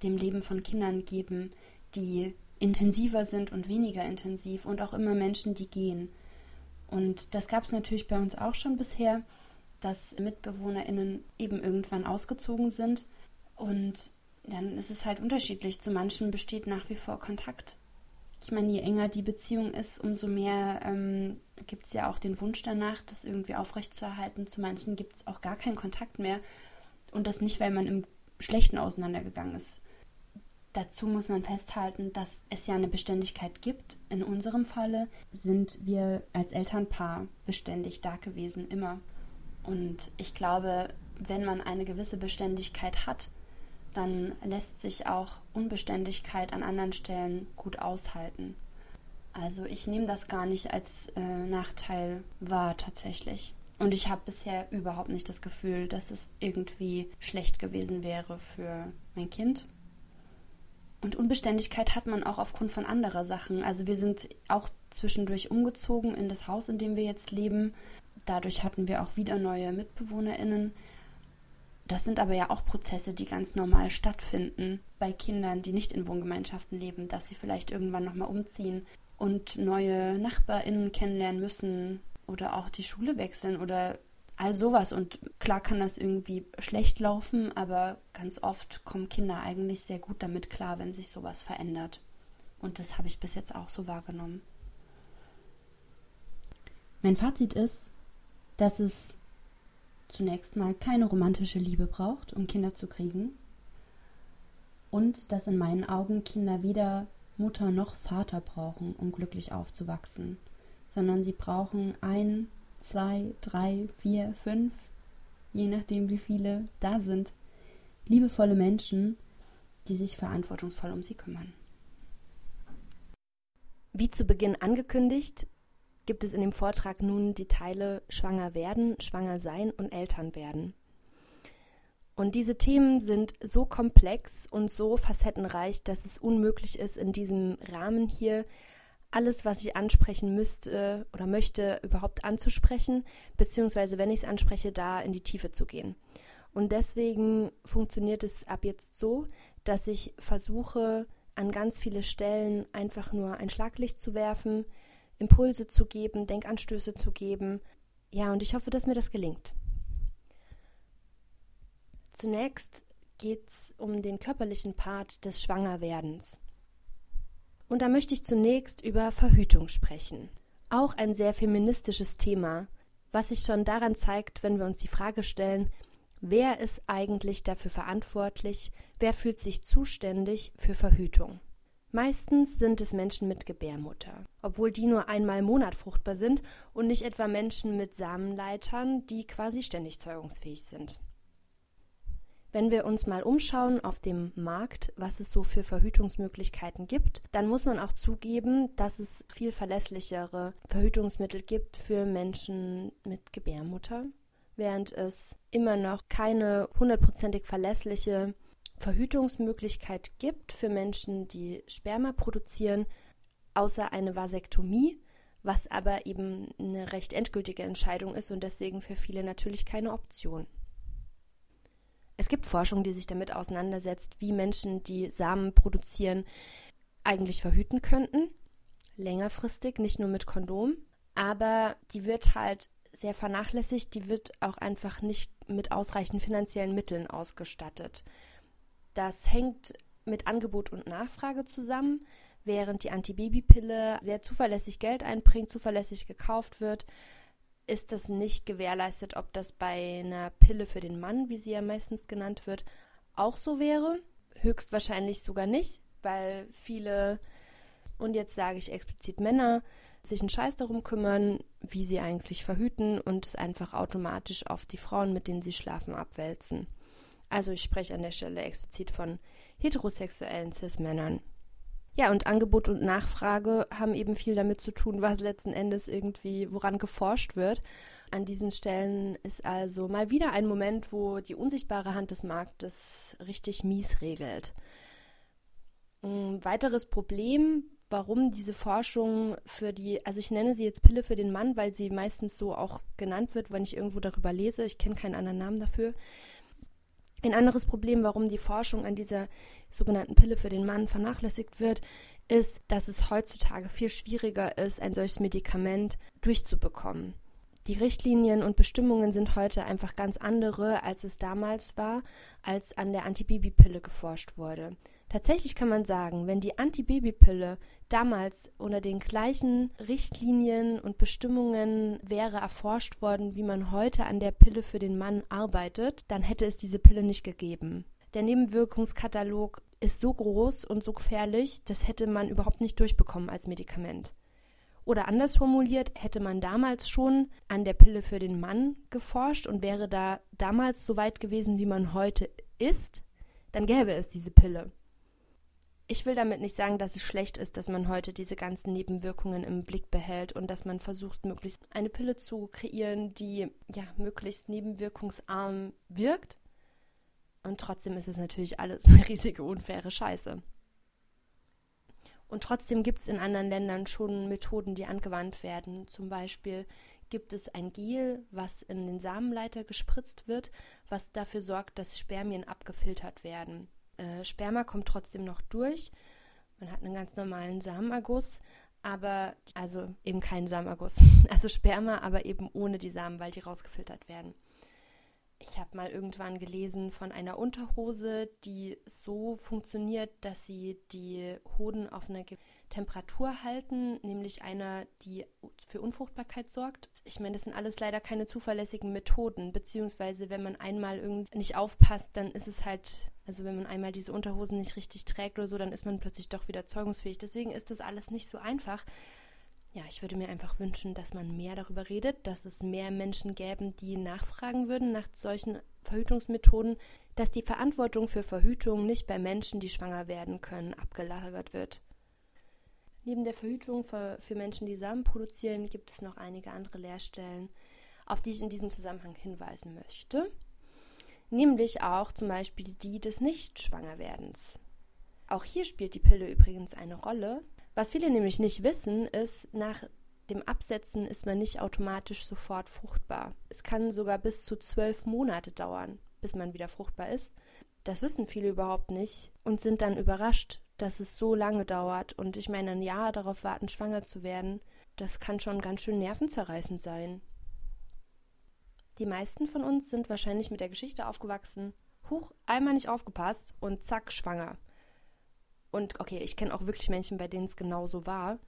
dem Leben von Kindern geben, die intensiver sind und weniger intensiv und auch immer Menschen, die gehen. Und das gab es natürlich bei uns auch schon bisher, dass MitbewohnerInnen eben irgendwann ausgezogen sind und dann ist es halt unterschiedlich. Zu manchen besteht nach wie vor Kontakt. Ich meine, je enger die Beziehung ist, umso mehr ähm, gibt es ja auch den Wunsch danach, das irgendwie aufrechtzuerhalten. Zu manchen gibt es auch gar keinen Kontakt mehr. Und das nicht, weil man im Schlechten auseinandergegangen ist. Dazu muss man festhalten, dass es ja eine Beständigkeit gibt. In unserem Falle sind wir als Elternpaar beständig da gewesen, immer. Und ich glaube, wenn man eine gewisse Beständigkeit hat, dann lässt sich auch Unbeständigkeit an anderen Stellen gut aushalten. Also ich nehme das gar nicht als äh, Nachteil wahr tatsächlich. Und ich habe bisher überhaupt nicht das Gefühl, dass es irgendwie schlecht gewesen wäre für mein Kind. Und Unbeständigkeit hat man auch aufgrund von anderer Sachen. Also wir sind auch zwischendurch umgezogen in das Haus, in dem wir jetzt leben. Dadurch hatten wir auch wieder neue Mitbewohnerinnen. Das sind aber ja auch Prozesse, die ganz normal stattfinden bei Kindern, die nicht in Wohngemeinschaften leben, dass sie vielleicht irgendwann nochmal umziehen und neue Nachbarinnen kennenlernen müssen oder auch die Schule wechseln oder all sowas. Und klar kann das irgendwie schlecht laufen, aber ganz oft kommen Kinder eigentlich sehr gut damit klar, wenn sich sowas verändert. Und das habe ich bis jetzt auch so wahrgenommen. Mein Fazit ist, dass es zunächst mal keine romantische Liebe braucht, um Kinder zu kriegen. Und dass in meinen Augen Kinder weder Mutter noch Vater brauchen, um glücklich aufzuwachsen, sondern sie brauchen ein, zwei, drei, vier, fünf, je nachdem wie viele da sind, liebevolle Menschen, die sich verantwortungsvoll um sie kümmern. Wie zu Beginn angekündigt, gibt es in dem Vortrag nun die Teile Schwanger werden, Schwanger sein und Eltern werden. Und diese Themen sind so komplex und so facettenreich, dass es unmöglich ist, in diesem Rahmen hier alles, was ich ansprechen müsste oder möchte, überhaupt anzusprechen, beziehungsweise wenn ich es anspreche, da in die Tiefe zu gehen. Und deswegen funktioniert es ab jetzt so, dass ich versuche, an ganz viele Stellen einfach nur ein Schlaglicht zu werfen, Impulse zu geben, Denkanstöße zu geben. Ja, und ich hoffe, dass mir das gelingt. Zunächst geht es um den körperlichen Part des Schwangerwerdens. Und da möchte ich zunächst über Verhütung sprechen. Auch ein sehr feministisches Thema, was sich schon daran zeigt, wenn wir uns die Frage stellen, wer ist eigentlich dafür verantwortlich, wer fühlt sich zuständig für Verhütung. Meistens sind es Menschen mit Gebärmutter, obwohl die nur einmal im Monat fruchtbar sind und nicht etwa Menschen mit Samenleitern, die quasi ständig zeugungsfähig sind. Wenn wir uns mal umschauen auf dem Markt, was es so für Verhütungsmöglichkeiten gibt, dann muss man auch zugeben, dass es viel verlässlichere Verhütungsmittel gibt für Menschen mit Gebärmutter, während es immer noch keine hundertprozentig verlässliche Verhütungsmöglichkeit gibt für Menschen, die Sperma produzieren, außer eine Vasektomie, was aber eben eine recht endgültige Entscheidung ist und deswegen für viele natürlich keine Option. Es gibt Forschung, die sich damit auseinandersetzt, wie Menschen, die Samen produzieren, eigentlich verhüten könnten, längerfristig, nicht nur mit Kondom, aber die wird halt sehr vernachlässigt, die wird auch einfach nicht mit ausreichend finanziellen Mitteln ausgestattet. Das hängt mit Angebot und Nachfrage zusammen. Während die Antibabypille sehr zuverlässig Geld einbringt, zuverlässig gekauft wird, ist das nicht gewährleistet, ob das bei einer Pille für den Mann, wie sie ja meistens genannt wird, auch so wäre. Höchstwahrscheinlich sogar nicht, weil viele, und jetzt sage ich explizit Männer, sich einen Scheiß darum kümmern, wie sie eigentlich verhüten und es einfach automatisch auf die Frauen, mit denen sie schlafen, abwälzen. Also ich spreche an der Stelle explizit von heterosexuellen Cis-Männern. Ja, und Angebot und Nachfrage haben eben viel damit zu tun, was letzten Endes irgendwie, woran geforscht wird. An diesen Stellen ist also mal wieder ein Moment, wo die unsichtbare Hand des Marktes richtig mies regelt. Ein weiteres Problem, warum diese Forschung für die, also ich nenne sie jetzt Pille für den Mann, weil sie meistens so auch genannt wird, wenn ich irgendwo darüber lese, ich kenne keinen anderen Namen dafür, ein anderes Problem, warum die Forschung an dieser sogenannten Pille für den Mann vernachlässigt wird, ist, dass es heutzutage viel schwieriger ist, ein solches Medikament durchzubekommen. Die Richtlinien und Bestimmungen sind heute einfach ganz andere, als es damals war, als an der Antibabypille geforscht wurde. Tatsächlich kann man sagen, wenn die Antibabypille damals unter den gleichen Richtlinien und Bestimmungen wäre erforscht worden, wie man heute an der Pille für den Mann arbeitet, dann hätte es diese Pille nicht gegeben. Der Nebenwirkungskatalog ist so groß und so gefährlich, das hätte man überhaupt nicht durchbekommen als Medikament. Oder anders formuliert, hätte man damals schon an der Pille für den Mann geforscht und wäre da damals so weit gewesen, wie man heute ist, dann gäbe es diese Pille. Ich will damit nicht sagen, dass es schlecht ist, dass man heute diese ganzen Nebenwirkungen im Blick behält und dass man versucht, möglichst eine Pille zu kreieren, die ja möglichst nebenwirkungsarm wirkt. Und trotzdem ist es natürlich alles eine riesige unfaire Scheiße. Und trotzdem gibt es in anderen Ländern schon Methoden, die angewandt werden. Zum Beispiel gibt es ein Gel, was in den Samenleiter gespritzt wird, was dafür sorgt, dass Spermien abgefiltert werden. Äh, Sperma kommt trotzdem noch durch. Man hat einen ganz normalen Samenerguss, aber also eben keinen Samenerguss. Also Sperma, aber eben ohne die Samen, weil die rausgefiltert werden. Ich habe mal irgendwann gelesen von einer Unterhose, die so funktioniert, dass sie die Hoden auf eine Temperatur halten, nämlich einer, die für Unfruchtbarkeit sorgt. Ich meine, das sind alles leider keine zuverlässigen Methoden, beziehungsweise wenn man einmal irgendwie nicht aufpasst, dann ist es halt, also wenn man einmal diese Unterhosen nicht richtig trägt oder so, dann ist man plötzlich doch wieder zeugungsfähig. Deswegen ist das alles nicht so einfach ja, ich würde mir einfach wünschen, dass man mehr darüber redet, dass es mehr Menschen gäbe, die nachfragen würden nach solchen Verhütungsmethoden, dass die Verantwortung für Verhütung nicht bei Menschen, die schwanger werden können, abgelagert wird. Neben der Verhütung für, für Menschen, die Samen produzieren, gibt es noch einige andere Lehrstellen, auf die ich in diesem Zusammenhang hinweisen möchte. Nämlich auch zum Beispiel die des Nicht-Schwangerwerdens. Auch hier spielt die Pille übrigens eine Rolle, was viele nämlich nicht wissen, ist, nach dem Absetzen ist man nicht automatisch sofort fruchtbar. Es kann sogar bis zu zwölf Monate dauern, bis man wieder fruchtbar ist. Das wissen viele überhaupt nicht und sind dann überrascht, dass es so lange dauert. Und ich meine, ein Jahr darauf warten, schwanger zu werden, das kann schon ganz schön nervenzerreißend sein. Die meisten von uns sind wahrscheinlich mit der Geschichte aufgewachsen, huch, einmal nicht aufgepasst und zack, schwanger. Und okay, ich kenne auch wirklich Menschen, bei denen es genauso war.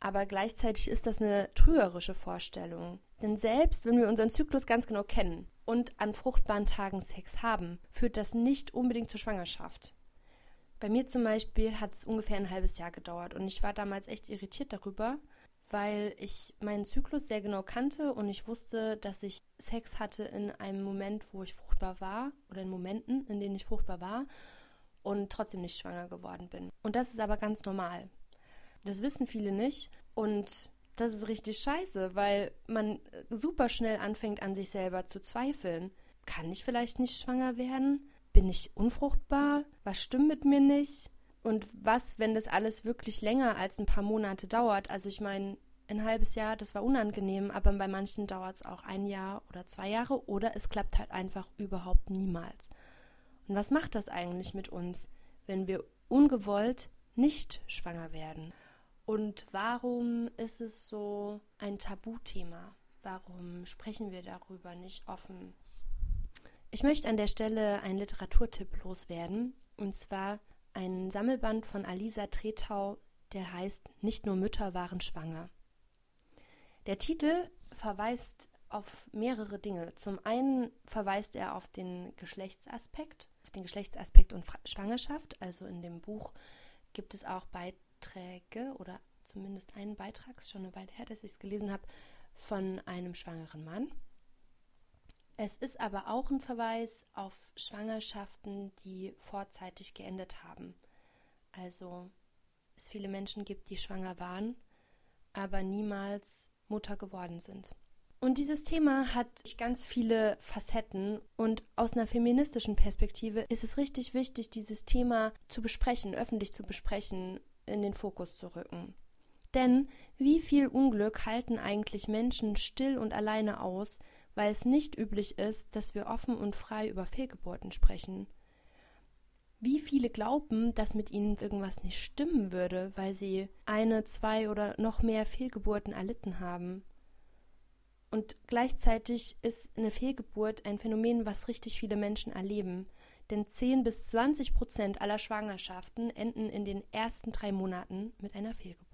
Aber gleichzeitig ist das eine trügerische Vorstellung. Denn selbst wenn wir unseren Zyklus ganz genau kennen und an fruchtbaren Tagen Sex haben, führt das nicht unbedingt zur Schwangerschaft. Bei mir zum Beispiel hat es ungefähr ein halbes Jahr gedauert und ich war damals echt irritiert darüber, weil ich meinen Zyklus sehr genau kannte und ich wusste, dass ich Sex hatte in einem Moment, wo ich fruchtbar war oder in Momenten, in denen ich fruchtbar war und trotzdem nicht schwanger geworden bin. Und das ist aber ganz normal. Das wissen viele nicht und das ist richtig scheiße, weil man super schnell anfängt an sich selber zu zweifeln. Kann ich vielleicht nicht schwanger werden? Bin ich unfruchtbar? Was stimmt mit mir nicht? Und was, wenn das alles wirklich länger als ein paar Monate dauert? Also ich meine, ein halbes Jahr, das war unangenehm, aber bei manchen dauert es auch ein Jahr oder zwei Jahre oder es klappt halt einfach überhaupt niemals. Und was macht das eigentlich mit uns, wenn wir ungewollt nicht schwanger werden? Und warum ist es so ein Tabuthema? Warum sprechen wir darüber nicht offen? Ich möchte an der Stelle einen Literaturtipp loswerden, und zwar ein Sammelband von Alisa Tretau, der heißt Nicht nur Mütter waren schwanger. Der Titel verweist auf mehrere Dinge. Zum einen verweist er auf den Geschlechtsaspekt, auf den Geschlechtsaspekt und Schwangerschaft. Also in dem Buch gibt es auch Beiträge oder zumindest einen Beitrag, ist schon eine Weile her, dass ich es gelesen habe, von einem schwangeren Mann. Es ist aber auch ein Verweis auf Schwangerschaften, die vorzeitig geendet haben. Also es viele Menschen gibt, die schwanger waren, aber niemals Mutter geworden sind. Und dieses Thema hat ganz viele Facetten und aus einer feministischen Perspektive ist es richtig wichtig, dieses Thema zu besprechen, öffentlich zu besprechen, in den Fokus zu rücken. Denn wie viel Unglück halten eigentlich Menschen still und alleine aus, weil es nicht üblich ist, dass wir offen und frei über Fehlgeburten sprechen? Wie viele glauben, dass mit ihnen irgendwas nicht stimmen würde, weil sie eine, zwei oder noch mehr Fehlgeburten erlitten haben? Und gleichzeitig ist eine Fehlgeburt ein Phänomen, was richtig viele Menschen erleben. Denn 10 bis 20 Prozent aller Schwangerschaften enden in den ersten drei Monaten mit einer Fehlgeburt.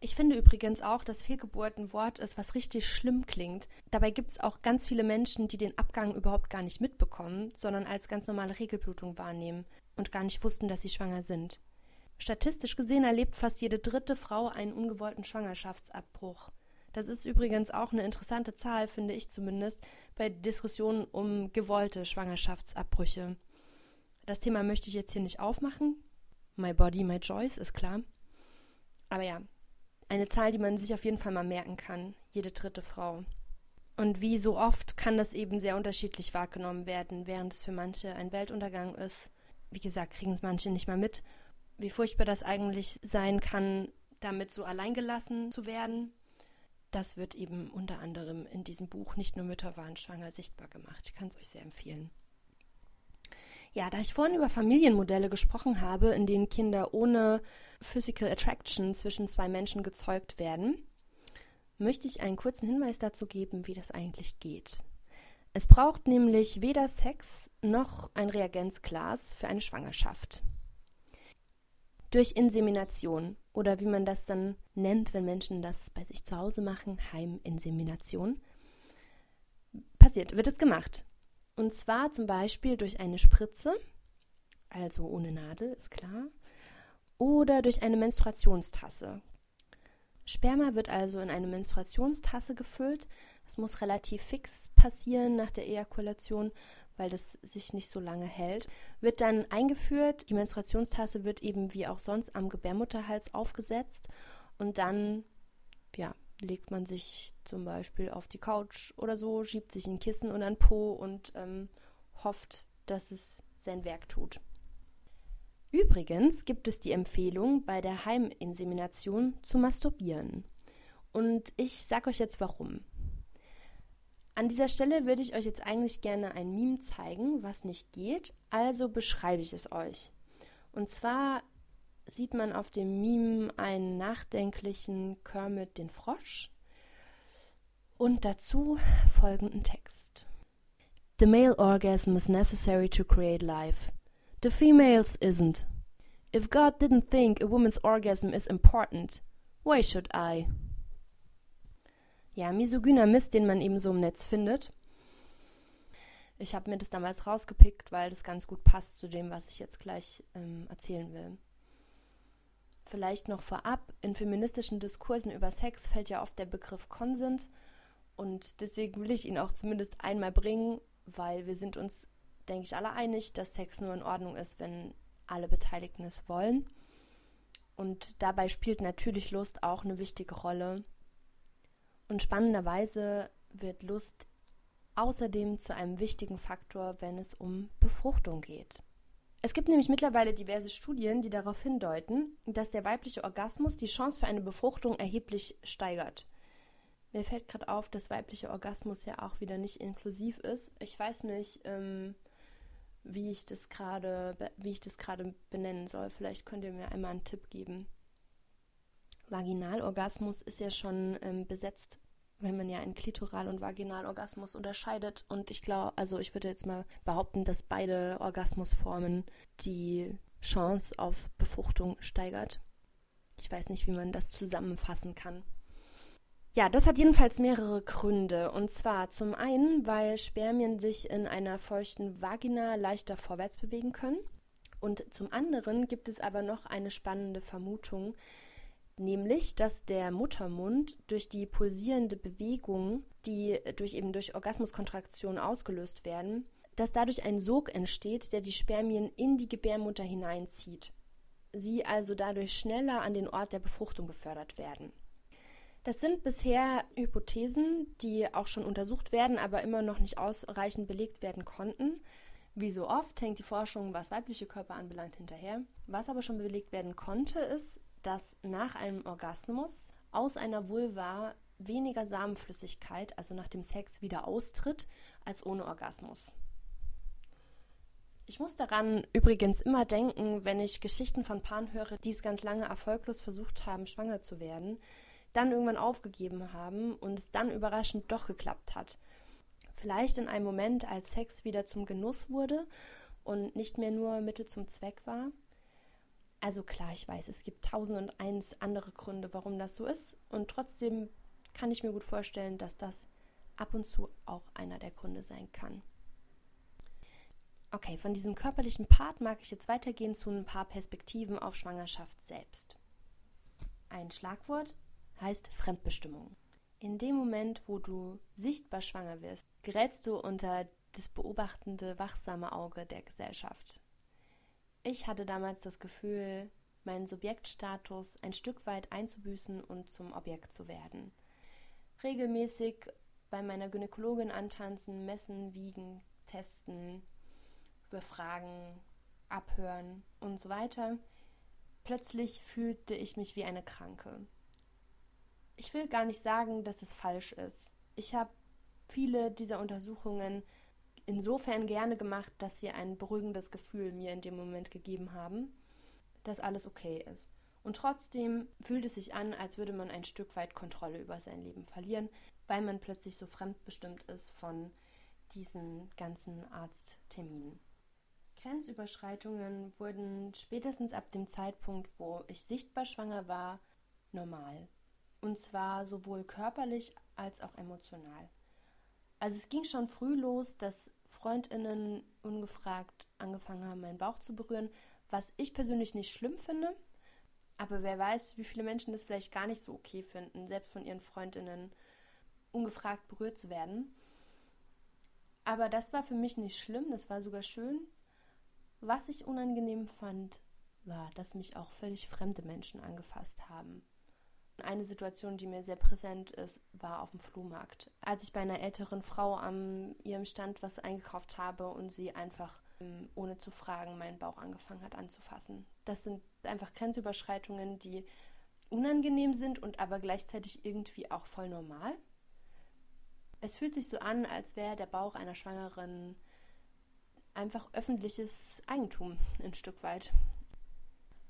Ich finde übrigens auch, dass Fehlgeburt ein Wort ist, was richtig schlimm klingt. Dabei gibt es auch ganz viele Menschen, die den Abgang überhaupt gar nicht mitbekommen, sondern als ganz normale Regelblutung wahrnehmen und gar nicht wussten, dass sie schwanger sind. Statistisch gesehen erlebt fast jede dritte Frau einen ungewollten Schwangerschaftsabbruch. Das ist übrigens auch eine interessante Zahl, finde ich zumindest, bei Diskussionen um gewollte Schwangerschaftsabbrüche. Das Thema möchte ich jetzt hier nicht aufmachen. My body, my choice, ist klar. Aber ja, eine Zahl, die man sich auf jeden Fall mal merken kann. Jede dritte Frau. Und wie so oft kann das eben sehr unterschiedlich wahrgenommen werden, während es für manche ein Weltuntergang ist. Wie gesagt, kriegen es manche nicht mal mit, wie furchtbar das eigentlich sein kann, damit so alleingelassen zu werden. Das wird eben unter anderem in diesem Buch Nicht nur Mütter waren schwanger sichtbar gemacht. Ich kann es euch sehr empfehlen. Ja, da ich vorhin über Familienmodelle gesprochen habe, in denen Kinder ohne Physical Attraction zwischen zwei Menschen gezeugt werden, möchte ich einen kurzen Hinweis dazu geben, wie das eigentlich geht. Es braucht nämlich weder Sex noch ein Reagenzglas für eine Schwangerschaft. Durch Insemination oder wie man das dann nennt, wenn Menschen das bei sich zu Hause machen, Heiminsemination, passiert, wird es gemacht. Und zwar zum Beispiel durch eine Spritze, also ohne Nadel, ist klar, oder durch eine Menstruationstasse. Sperma wird also in eine Menstruationstasse gefüllt. Es muss relativ fix passieren nach der Ejakulation, weil das sich nicht so lange hält. Wird dann eingeführt. Die Menstruationstasse wird eben wie auch sonst am Gebärmutterhals aufgesetzt und dann ja, legt man sich zum Beispiel auf die Couch oder so, schiebt sich ein Kissen und ein Po und ähm, hofft, dass es sein Werk tut. Übrigens gibt es die Empfehlung, bei der Heiminsemination zu masturbieren. Und ich sage euch jetzt warum. An dieser Stelle würde ich euch jetzt eigentlich gerne ein Meme zeigen, was nicht geht, also beschreibe ich es euch. Und zwar sieht man auf dem Meme einen nachdenklichen Kermit den Frosch und dazu folgenden Text. The male orgasm is necessary to create life. The female's isn't. If God didn't think a woman's orgasm is important, why should I? Ja, misogyner Mist, den man eben so im Netz findet. Ich habe mir das damals rausgepickt, weil das ganz gut passt zu dem, was ich jetzt gleich ähm, erzählen will. Vielleicht noch vorab, in feministischen Diskursen über Sex fällt ja oft der Begriff Konsens und deswegen will ich ihn auch zumindest einmal bringen, weil wir sind uns, denke ich, alle einig, dass Sex nur in Ordnung ist, wenn alle Beteiligten es wollen. Und dabei spielt natürlich Lust auch eine wichtige Rolle. Und spannenderweise wird Lust außerdem zu einem wichtigen Faktor, wenn es um Befruchtung geht. Es gibt nämlich mittlerweile diverse Studien, die darauf hindeuten, dass der weibliche Orgasmus die Chance für eine Befruchtung erheblich steigert. Mir fällt gerade auf, dass weibliche Orgasmus ja auch wieder nicht inklusiv ist. Ich weiß nicht, ähm, wie ich das gerade, wie ich das gerade benennen soll. Vielleicht könnt ihr mir einmal einen Tipp geben. Vaginalorgasmus ist ja schon ähm, besetzt weil man ja einen Klitoral- und Vaginalorgasmus unterscheidet. Und ich glaube, also ich würde jetzt mal behaupten, dass beide Orgasmusformen die Chance auf Befruchtung steigert. Ich weiß nicht, wie man das zusammenfassen kann. Ja, das hat jedenfalls mehrere Gründe. Und zwar zum einen, weil Spermien sich in einer feuchten Vagina leichter vorwärts bewegen können. Und zum anderen gibt es aber noch eine spannende Vermutung, nämlich dass der Muttermund durch die pulsierende Bewegung, die durch eben durch Orgasmuskontraktion ausgelöst werden, dass dadurch ein Sog entsteht, der die Spermien in die Gebärmutter hineinzieht. Sie also dadurch schneller an den Ort der Befruchtung befördert werden. Das sind bisher Hypothesen, die auch schon untersucht werden, aber immer noch nicht ausreichend belegt werden konnten. Wie so oft hängt die Forschung, was weibliche Körper anbelangt, hinterher. Was aber schon belegt werden konnte, ist, dass nach einem Orgasmus aus einer Vulva weniger Samenflüssigkeit, also nach dem Sex, wieder austritt als ohne Orgasmus. Ich muss daran übrigens immer denken, wenn ich Geschichten von Paaren höre, die es ganz lange erfolglos versucht haben, schwanger zu werden, dann irgendwann aufgegeben haben und es dann überraschend doch geklappt hat. Vielleicht in einem Moment, als Sex wieder zum Genuss wurde und nicht mehr nur Mittel zum Zweck war. Also klar, ich weiß, es gibt tausend und eins andere Gründe, warum das so ist. Und trotzdem kann ich mir gut vorstellen, dass das ab und zu auch einer der Gründe sein kann. Okay, von diesem körperlichen Part mag ich jetzt weitergehen zu ein paar Perspektiven auf Schwangerschaft selbst. Ein Schlagwort heißt Fremdbestimmung. In dem Moment, wo du sichtbar schwanger wirst, gerätst du unter das beobachtende, wachsame Auge der Gesellschaft. Ich hatte damals das Gefühl, meinen Subjektstatus ein Stück weit einzubüßen und zum Objekt zu werden. Regelmäßig bei meiner Gynäkologin antanzen, messen, wiegen, testen, befragen, abhören und so weiter. Plötzlich fühlte ich mich wie eine Kranke. Ich will gar nicht sagen, dass es falsch ist. Ich habe viele dieser Untersuchungen insofern gerne gemacht, dass sie ein beruhigendes Gefühl mir in dem Moment gegeben haben, dass alles okay ist. Und trotzdem fühlt es sich an, als würde man ein Stück weit Kontrolle über sein Leben verlieren, weil man plötzlich so fremdbestimmt ist von diesen ganzen Arztterminen. Grenzüberschreitungen wurden spätestens ab dem Zeitpunkt, wo ich sichtbar schwanger war, normal. Und zwar sowohl körperlich als auch emotional. Also es ging schon früh los, dass Freundinnen ungefragt angefangen haben, meinen Bauch zu berühren, was ich persönlich nicht schlimm finde. Aber wer weiß, wie viele Menschen das vielleicht gar nicht so okay finden, selbst von ihren Freundinnen ungefragt berührt zu werden. Aber das war für mich nicht schlimm, das war sogar schön. Was ich unangenehm fand, war, dass mich auch völlig fremde Menschen angefasst haben. Eine Situation, die mir sehr präsent ist, war auf dem Flohmarkt. Als ich bei einer älteren Frau an ihrem Stand was eingekauft habe und sie einfach ähm, ohne zu fragen meinen Bauch angefangen hat anzufassen. Das sind einfach Grenzüberschreitungen, die unangenehm sind und aber gleichzeitig irgendwie auch voll normal. Es fühlt sich so an, als wäre der Bauch einer Schwangeren einfach öffentliches Eigentum ein Stück weit.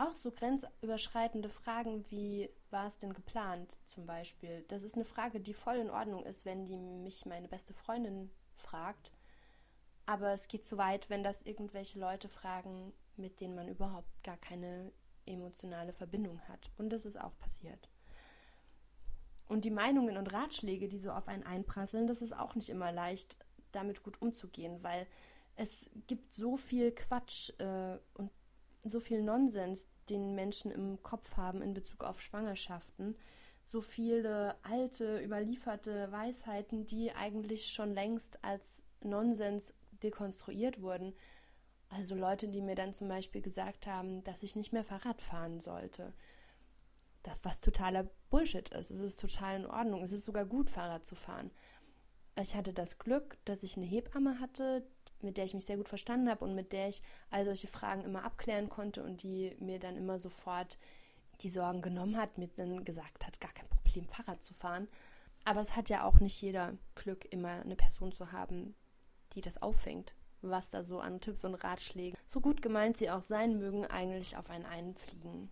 Auch so grenzüberschreitende Fragen wie, war es denn geplant zum Beispiel? Das ist eine Frage, die voll in Ordnung ist, wenn die mich meine beste Freundin fragt. Aber es geht zu weit, wenn das irgendwelche Leute fragen, mit denen man überhaupt gar keine emotionale Verbindung hat. Und das ist auch passiert. Und die Meinungen und Ratschläge, die so auf einen einprasseln, das ist auch nicht immer leicht, damit gut umzugehen, weil es gibt so viel Quatsch äh, und so viel Nonsens, den Menschen im Kopf haben in Bezug auf Schwangerschaften, so viele alte, überlieferte Weisheiten, die eigentlich schon längst als Nonsens dekonstruiert wurden. Also Leute, die mir dann zum Beispiel gesagt haben, dass ich nicht mehr Fahrrad fahren sollte. Das, was totaler Bullshit ist. Es ist total in Ordnung. Es ist sogar gut, Fahrrad zu fahren. Ich hatte das Glück, dass ich eine Hebamme hatte, mit der ich mich sehr gut verstanden habe und mit der ich all solche Fragen immer abklären konnte und die mir dann immer sofort die Sorgen genommen hat, mir dann gesagt hat, gar kein Problem, Fahrrad zu fahren. Aber es hat ja auch nicht jeder Glück, immer eine Person zu haben, die das auffängt, was da so an Tipps und Ratschlägen, so gut gemeint sie auch sein mögen, eigentlich auf einen einfliegen.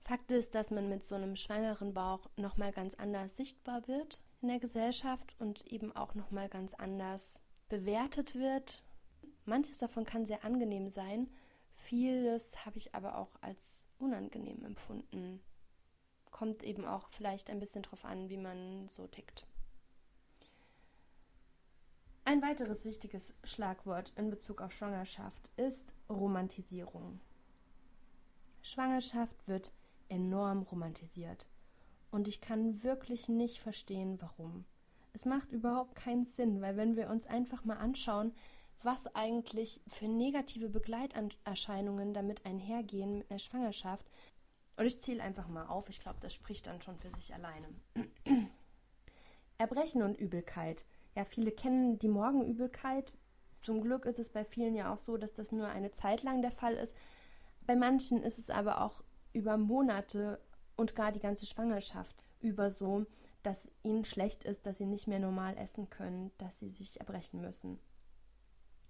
Fakt ist, dass man mit so einem schwangeren Bauch nochmal ganz anders sichtbar wird in der Gesellschaft und eben auch nochmal ganz anders bewertet wird. Manches davon kann sehr angenehm sein, vieles habe ich aber auch als unangenehm empfunden. Kommt eben auch vielleicht ein bisschen drauf an, wie man so tickt. Ein weiteres wichtiges Schlagwort in Bezug auf Schwangerschaft ist Romantisierung. Schwangerschaft wird enorm romantisiert und ich kann wirklich nicht verstehen, warum. Es macht überhaupt keinen Sinn, weil wenn wir uns einfach mal anschauen, was eigentlich für negative Begleiterscheinungen damit einhergehen mit einer Schwangerschaft, und ich zähle einfach mal auf, ich glaube, das spricht dann schon für sich alleine. Erbrechen und Übelkeit. Ja, viele kennen die Morgenübelkeit. Zum Glück ist es bei vielen ja auch so, dass das nur eine Zeit lang der Fall ist. Bei manchen ist es aber auch über Monate und gar die ganze Schwangerschaft über so, dass ihnen schlecht ist, dass sie nicht mehr normal essen können, dass sie sich erbrechen müssen.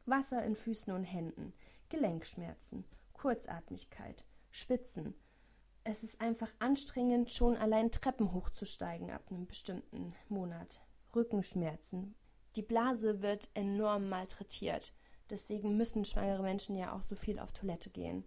Wasser in Füßen und Händen, Gelenkschmerzen, Kurzatmigkeit, Schwitzen. Es ist einfach anstrengend, schon allein Treppen hochzusteigen ab einem bestimmten Monat. Rückenschmerzen. Die Blase wird enorm malträtiert. Deswegen müssen schwangere Menschen ja auch so viel auf Toilette gehen.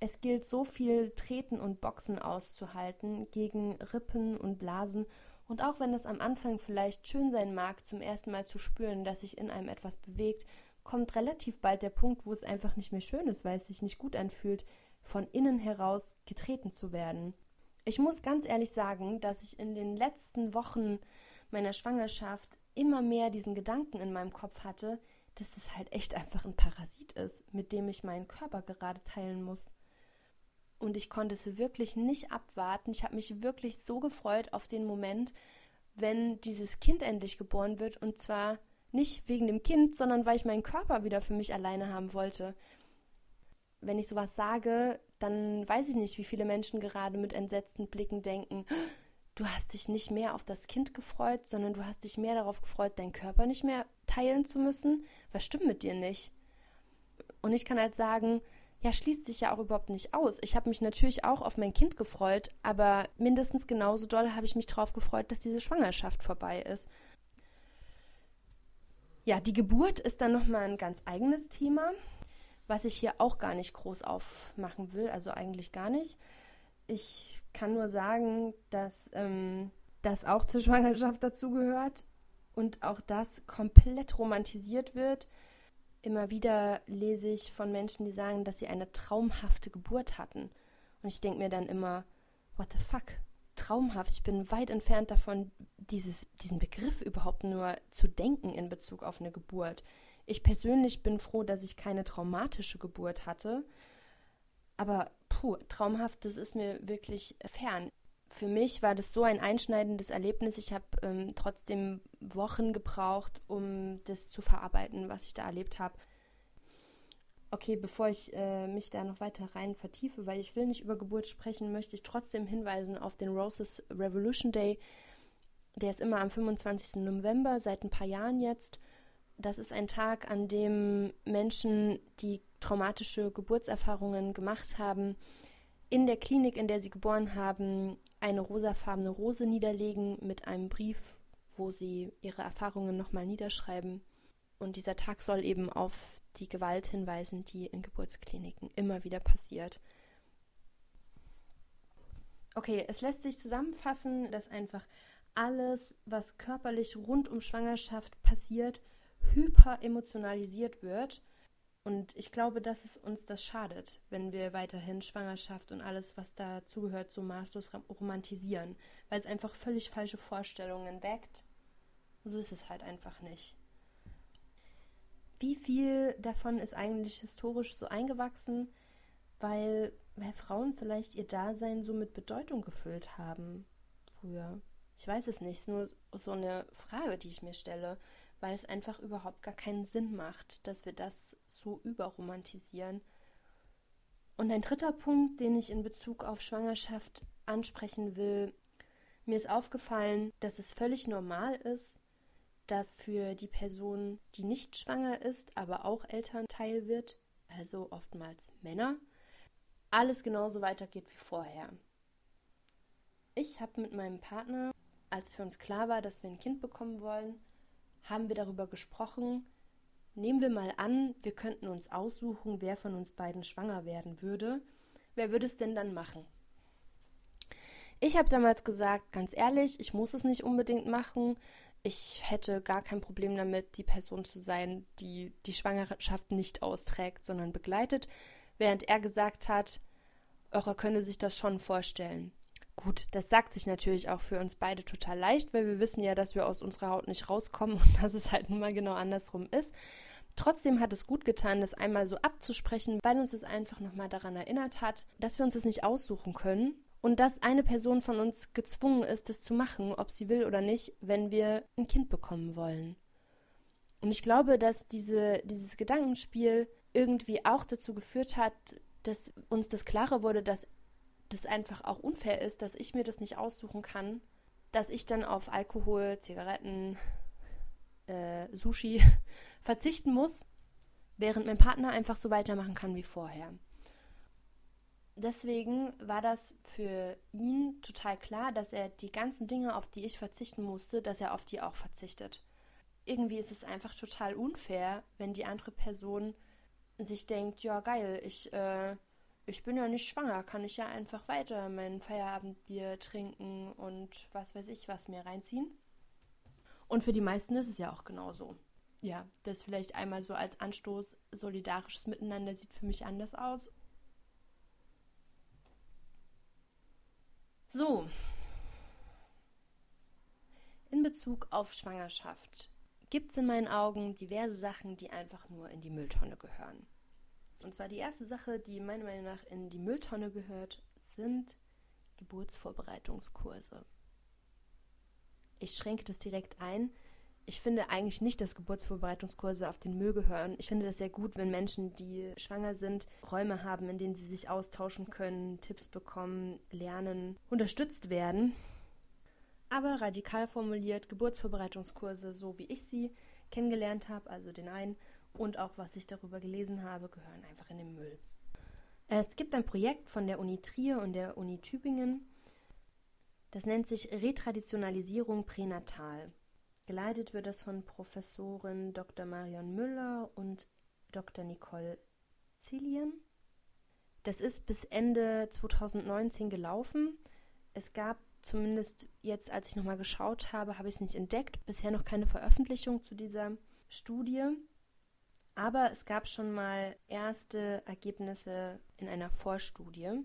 Es gilt so viel Treten und Boxen auszuhalten gegen Rippen und Blasen und auch wenn es am Anfang vielleicht schön sein mag, zum ersten Mal zu spüren, dass sich in einem etwas bewegt, kommt relativ bald der Punkt, wo es einfach nicht mehr schön ist, weil es sich nicht gut anfühlt, von innen heraus getreten zu werden. Ich muss ganz ehrlich sagen, dass ich in den letzten Wochen meiner Schwangerschaft immer mehr diesen Gedanken in meinem Kopf hatte, dass das halt echt einfach ein Parasit ist, mit dem ich meinen Körper gerade teilen muss. Und ich konnte es wirklich nicht abwarten. Ich habe mich wirklich so gefreut auf den Moment, wenn dieses Kind endlich geboren wird. Und zwar nicht wegen dem Kind, sondern weil ich meinen Körper wieder für mich alleine haben wollte. Wenn ich sowas sage, dann weiß ich nicht, wie viele Menschen gerade mit entsetzten Blicken denken, du hast dich nicht mehr auf das Kind gefreut, sondern du hast dich mehr darauf gefreut, deinen Körper nicht mehr teilen zu müssen. Was stimmt mit dir nicht? Und ich kann halt sagen, ja, schließt sich ja auch überhaupt nicht aus. Ich habe mich natürlich auch auf mein Kind gefreut, aber mindestens genauso doll habe ich mich darauf gefreut, dass diese Schwangerschaft vorbei ist. Ja, die Geburt ist dann nochmal ein ganz eigenes Thema was ich hier auch gar nicht groß aufmachen will, also eigentlich gar nicht. Ich kann nur sagen, dass ähm, das auch zur Schwangerschaft dazugehört und auch das komplett romantisiert wird. Immer wieder lese ich von Menschen, die sagen, dass sie eine traumhafte Geburt hatten. Und ich denke mir dann immer, what the fuck? Traumhaft. Ich bin weit entfernt davon, dieses, diesen Begriff überhaupt nur zu denken in Bezug auf eine Geburt. Ich persönlich bin froh, dass ich keine traumatische Geburt hatte. Aber puh, traumhaft, das ist mir wirklich fern. Für mich war das so ein einschneidendes Erlebnis. Ich habe ähm, trotzdem Wochen gebraucht, um das zu verarbeiten, was ich da erlebt habe. Okay, bevor ich äh, mich da noch weiter rein vertiefe, weil ich will nicht über Geburt sprechen, möchte ich trotzdem hinweisen auf den Roses Revolution Day. Der ist immer am 25. November, seit ein paar Jahren jetzt. Das ist ein Tag, an dem Menschen, die traumatische Geburtserfahrungen gemacht haben, in der Klinik, in der sie geboren haben, eine rosafarbene Rose niederlegen mit einem Brief, wo sie ihre Erfahrungen nochmal niederschreiben. Und dieser Tag soll eben auf die Gewalt hinweisen, die in Geburtskliniken immer wieder passiert. Okay, es lässt sich zusammenfassen, dass einfach alles, was körperlich rund um Schwangerschaft passiert, hyper emotionalisiert wird. Und ich glaube, dass es uns das schadet, wenn wir weiterhin Schwangerschaft und alles, was dazugehört, so maßlos romantisieren, weil es einfach völlig falsche Vorstellungen weckt. So ist es halt einfach nicht. Wie viel davon ist eigentlich historisch so eingewachsen, weil, weil Frauen vielleicht ihr Dasein so mit Bedeutung gefüllt haben früher? Ich weiß es nicht, es ist nur so eine Frage, die ich mir stelle weil es einfach überhaupt gar keinen Sinn macht, dass wir das so überromantisieren. Und ein dritter Punkt, den ich in Bezug auf Schwangerschaft ansprechen will, mir ist aufgefallen, dass es völlig normal ist, dass für die Person, die nicht schwanger ist, aber auch Elternteil wird, also oftmals Männer, alles genauso weitergeht wie vorher. Ich habe mit meinem Partner, als für uns klar war, dass wir ein Kind bekommen wollen, haben wir darüber gesprochen, nehmen wir mal an, wir könnten uns aussuchen, wer von uns beiden schwanger werden würde. Wer würde es denn dann machen? Ich habe damals gesagt, ganz ehrlich, ich muss es nicht unbedingt machen. Ich hätte gar kein Problem damit, die Person zu sein, die die Schwangerschaft nicht austrägt, sondern begleitet, während er gesagt hat, er könne sich das schon vorstellen. Gut, das sagt sich natürlich auch für uns beide total leicht, weil wir wissen ja, dass wir aus unserer Haut nicht rauskommen und dass es halt nun mal genau andersrum ist. Trotzdem hat es gut getan, das einmal so abzusprechen, weil uns es einfach nochmal daran erinnert hat, dass wir uns das nicht aussuchen können und dass eine Person von uns gezwungen ist, das zu machen, ob sie will oder nicht, wenn wir ein Kind bekommen wollen. Und ich glaube, dass diese, dieses Gedankenspiel irgendwie auch dazu geführt hat, dass uns das klarer wurde, dass das einfach auch unfair ist, dass ich mir das nicht aussuchen kann, dass ich dann auf Alkohol, Zigaretten, äh, Sushi verzichten muss, während mein Partner einfach so weitermachen kann wie vorher. Deswegen war das für ihn total klar, dass er die ganzen Dinge, auf die ich verzichten musste, dass er auf die auch verzichtet. Irgendwie ist es einfach total unfair, wenn die andere Person sich denkt, ja geil, ich äh, ich bin ja nicht schwanger, kann ich ja einfach weiter mein Feierabendbier trinken und was weiß ich was mir reinziehen. Und für die meisten ist es ja auch genauso. Ja, das vielleicht einmal so als Anstoß, solidarisches Miteinander sieht für mich anders aus. So. In Bezug auf Schwangerschaft gibt es in meinen Augen diverse Sachen, die einfach nur in die Mülltonne gehören. Und zwar die erste Sache, die meiner Meinung nach in die Mülltonne gehört, sind Geburtsvorbereitungskurse. Ich schränke das direkt ein. Ich finde eigentlich nicht, dass Geburtsvorbereitungskurse auf den Müll gehören. Ich finde das sehr gut, wenn Menschen, die schwanger sind, Räume haben, in denen sie sich austauschen können, Tipps bekommen, lernen, unterstützt werden. Aber radikal formuliert, Geburtsvorbereitungskurse, so wie ich sie kennengelernt habe, also den einen, und auch was ich darüber gelesen habe, gehören einfach in den Müll. Es gibt ein Projekt von der Uni Trier und der Uni Tübingen. Das nennt sich Retraditionalisierung pränatal. Geleitet wird das von Professorin Dr. Marion Müller und Dr. Nicole Zillian. Das ist bis Ende 2019 gelaufen. Es gab zumindest jetzt, als ich nochmal geschaut habe, habe ich es nicht entdeckt. Bisher noch keine Veröffentlichung zu dieser Studie. Aber es gab schon mal erste Ergebnisse in einer Vorstudie.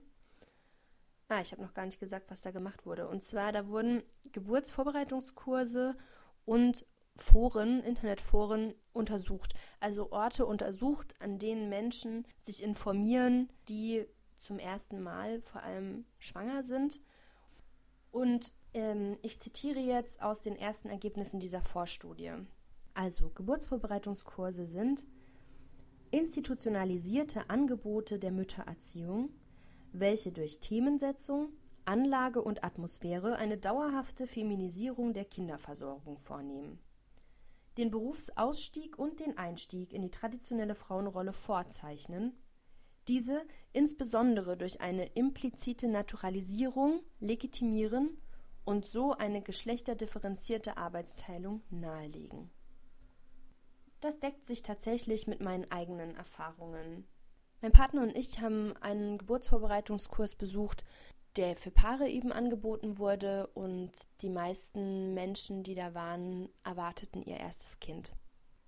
Ah, ich habe noch gar nicht gesagt, was da gemacht wurde. Und zwar, da wurden Geburtsvorbereitungskurse und Foren, Internetforen untersucht. Also Orte untersucht, an denen Menschen sich informieren, die zum ersten Mal vor allem schwanger sind. Und ähm, ich zitiere jetzt aus den ersten Ergebnissen dieser Vorstudie. Also Geburtsvorbereitungskurse sind institutionalisierte Angebote der Müttererziehung, welche durch Themensetzung, Anlage und Atmosphäre eine dauerhafte Feminisierung der Kinderversorgung vornehmen, den Berufsausstieg und den Einstieg in die traditionelle Frauenrolle vorzeichnen, diese insbesondere durch eine implizite Naturalisierung legitimieren und so eine geschlechterdifferenzierte Arbeitsteilung nahelegen. Das deckt sich tatsächlich mit meinen eigenen Erfahrungen. Mein Partner und ich haben einen Geburtsvorbereitungskurs besucht, der für Paare eben angeboten wurde und die meisten Menschen, die da waren, erwarteten ihr erstes Kind.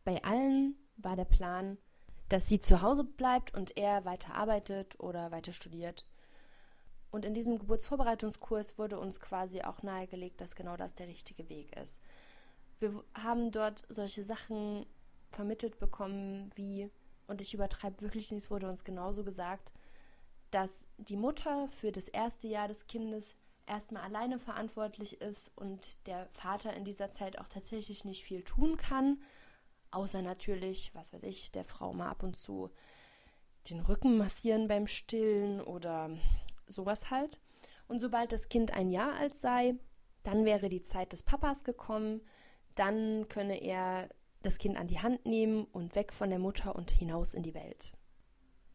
Bei allen war der Plan, dass sie zu Hause bleibt und er weiter arbeitet oder weiter studiert. Und in diesem Geburtsvorbereitungskurs wurde uns quasi auch nahegelegt, dass genau das der richtige Weg ist. Wir haben dort solche Sachen vermittelt bekommen wie, und ich übertreibe wirklich nicht, es wurde uns genauso gesagt, dass die Mutter für das erste Jahr des Kindes erstmal alleine verantwortlich ist und der Vater in dieser Zeit auch tatsächlich nicht viel tun kann, außer natürlich, was weiß ich, der Frau mal ab und zu den Rücken massieren beim Stillen oder sowas halt. Und sobald das Kind ein Jahr alt sei, dann wäre die Zeit des Papas gekommen, dann könne er das Kind an die Hand nehmen und weg von der Mutter und hinaus in die Welt.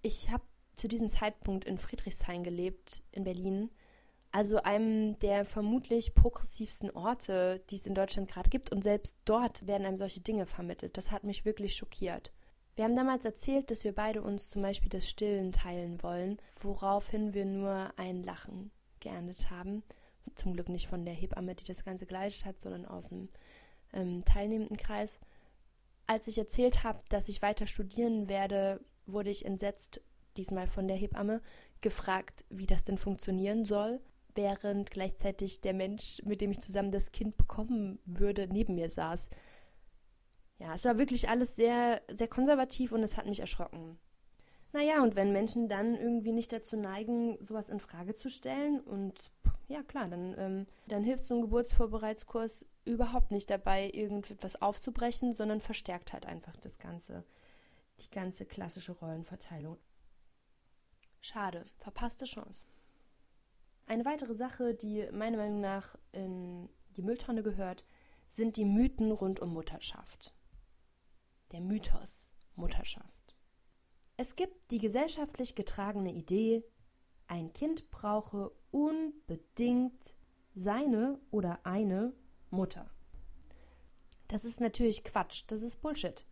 Ich habe zu diesem Zeitpunkt in Friedrichshain gelebt, in Berlin, also einem der vermutlich progressivsten Orte, die es in Deutschland gerade gibt. Und selbst dort werden einem solche Dinge vermittelt. Das hat mich wirklich schockiert. Wir haben damals erzählt, dass wir beide uns zum Beispiel das Stillen teilen wollen, woraufhin wir nur ein Lachen geerntet haben. Zum Glück nicht von der Hebamme, die das Ganze geleitet hat, sondern aus dem ähm, teilnehmenden Kreis. Als ich erzählt habe, dass ich weiter studieren werde, wurde ich entsetzt, diesmal von der Hebamme, gefragt, wie das denn funktionieren soll, während gleichzeitig der Mensch, mit dem ich zusammen das Kind bekommen würde, neben mir saß. Ja, es war wirklich alles sehr, sehr konservativ und es hat mich erschrocken. Naja, und wenn Menschen dann irgendwie nicht dazu neigen, sowas in Frage zu stellen und ja klar, dann, ähm, dann hilft so ein Geburtsvorbereitskurs überhaupt nicht dabei, irgendetwas aufzubrechen, sondern verstärkt halt einfach das Ganze, die ganze klassische Rollenverteilung. Schade, verpasste Chance. Eine weitere Sache, die meiner Meinung nach in die Mülltonne gehört, sind die Mythen rund um Mutterschaft. Der Mythos Mutterschaft. Es gibt die gesellschaftlich getragene Idee, ein Kind brauche unbedingt seine oder eine Mutter. Das ist natürlich Quatsch, das ist Bullshit.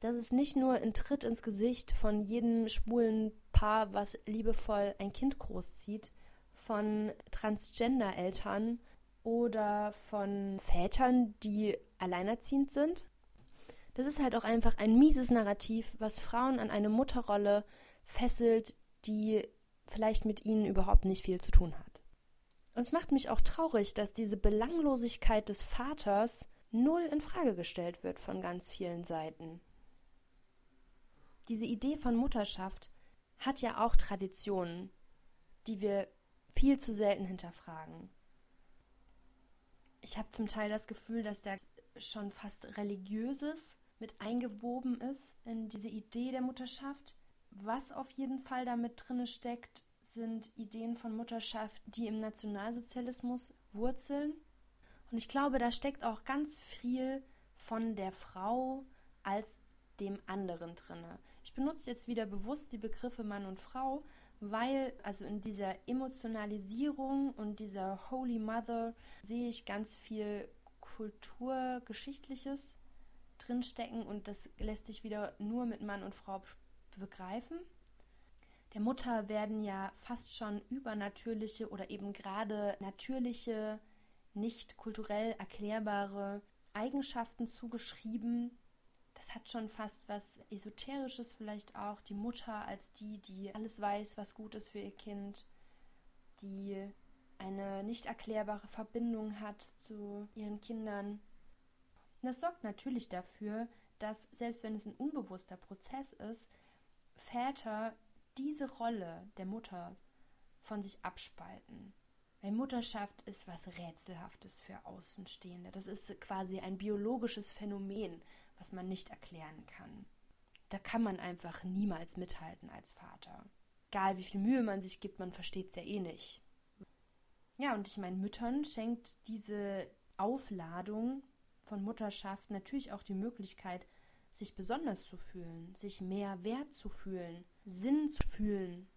Das ist nicht nur ein Tritt ins Gesicht von jedem schwulen Paar, was liebevoll ein Kind großzieht, von Transgender-Eltern oder von Vätern, die alleinerziehend sind. Das ist halt auch einfach ein mieses Narrativ, was Frauen an eine Mutterrolle fesselt, die vielleicht mit ihnen überhaupt nicht viel zu tun hat. Und es macht mich auch traurig, dass diese Belanglosigkeit des Vaters null in Frage gestellt wird von ganz vielen Seiten. Diese Idee von Mutterschaft hat ja auch Traditionen, die wir viel zu selten hinterfragen. Ich habe zum Teil das Gefühl, dass da schon fast religiöses mit eingewoben ist in diese Idee der Mutterschaft. Was auf jeden Fall damit drin steckt, sind Ideen von Mutterschaft, die im Nationalsozialismus wurzeln. Und ich glaube, da steckt auch ganz viel von der Frau als dem anderen drinne. Ich benutze jetzt wieder bewusst die Begriffe Mann und Frau, weil also in dieser Emotionalisierung und dieser Holy Mother sehe ich ganz viel kulturgeschichtliches drinstecken und das lässt sich wieder nur mit Mann und Frau begreifen. Der Mutter werden ja fast schon übernatürliche oder eben gerade natürliche, nicht kulturell erklärbare Eigenschaften zugeschrieben. Das hat schon fast was Esoterisches vielleicht auch. Die Mutter als die, die alles weiß, was gut ist für ihr Kind, die eine nicht erklärbare Verbindung hat zu ihren Kindern. Das sorgt natürlich dafür, dass selbst wenn es ein unbewusster Prozess ist, Väter diese Rolle der Mutter von sich abspalten. Weil Mutterschaft ist was Rätselhaftes für Außenstehende. Das ist quasi ein biologisches Phänomen, was man nicht erklären kann. Da kann man einfach niemals mithalten als Vater. Egal wie viel Mühe man sich gibt, man versteht es ja eh nicht. Ja, und ich meine, Müttern schenkt diese Aufladung von Mutterschaft natürlich auch die Möglichkeit, sich besonders zu fühlen, sich mehr wert zu fühlen, Sinn zu fühlen.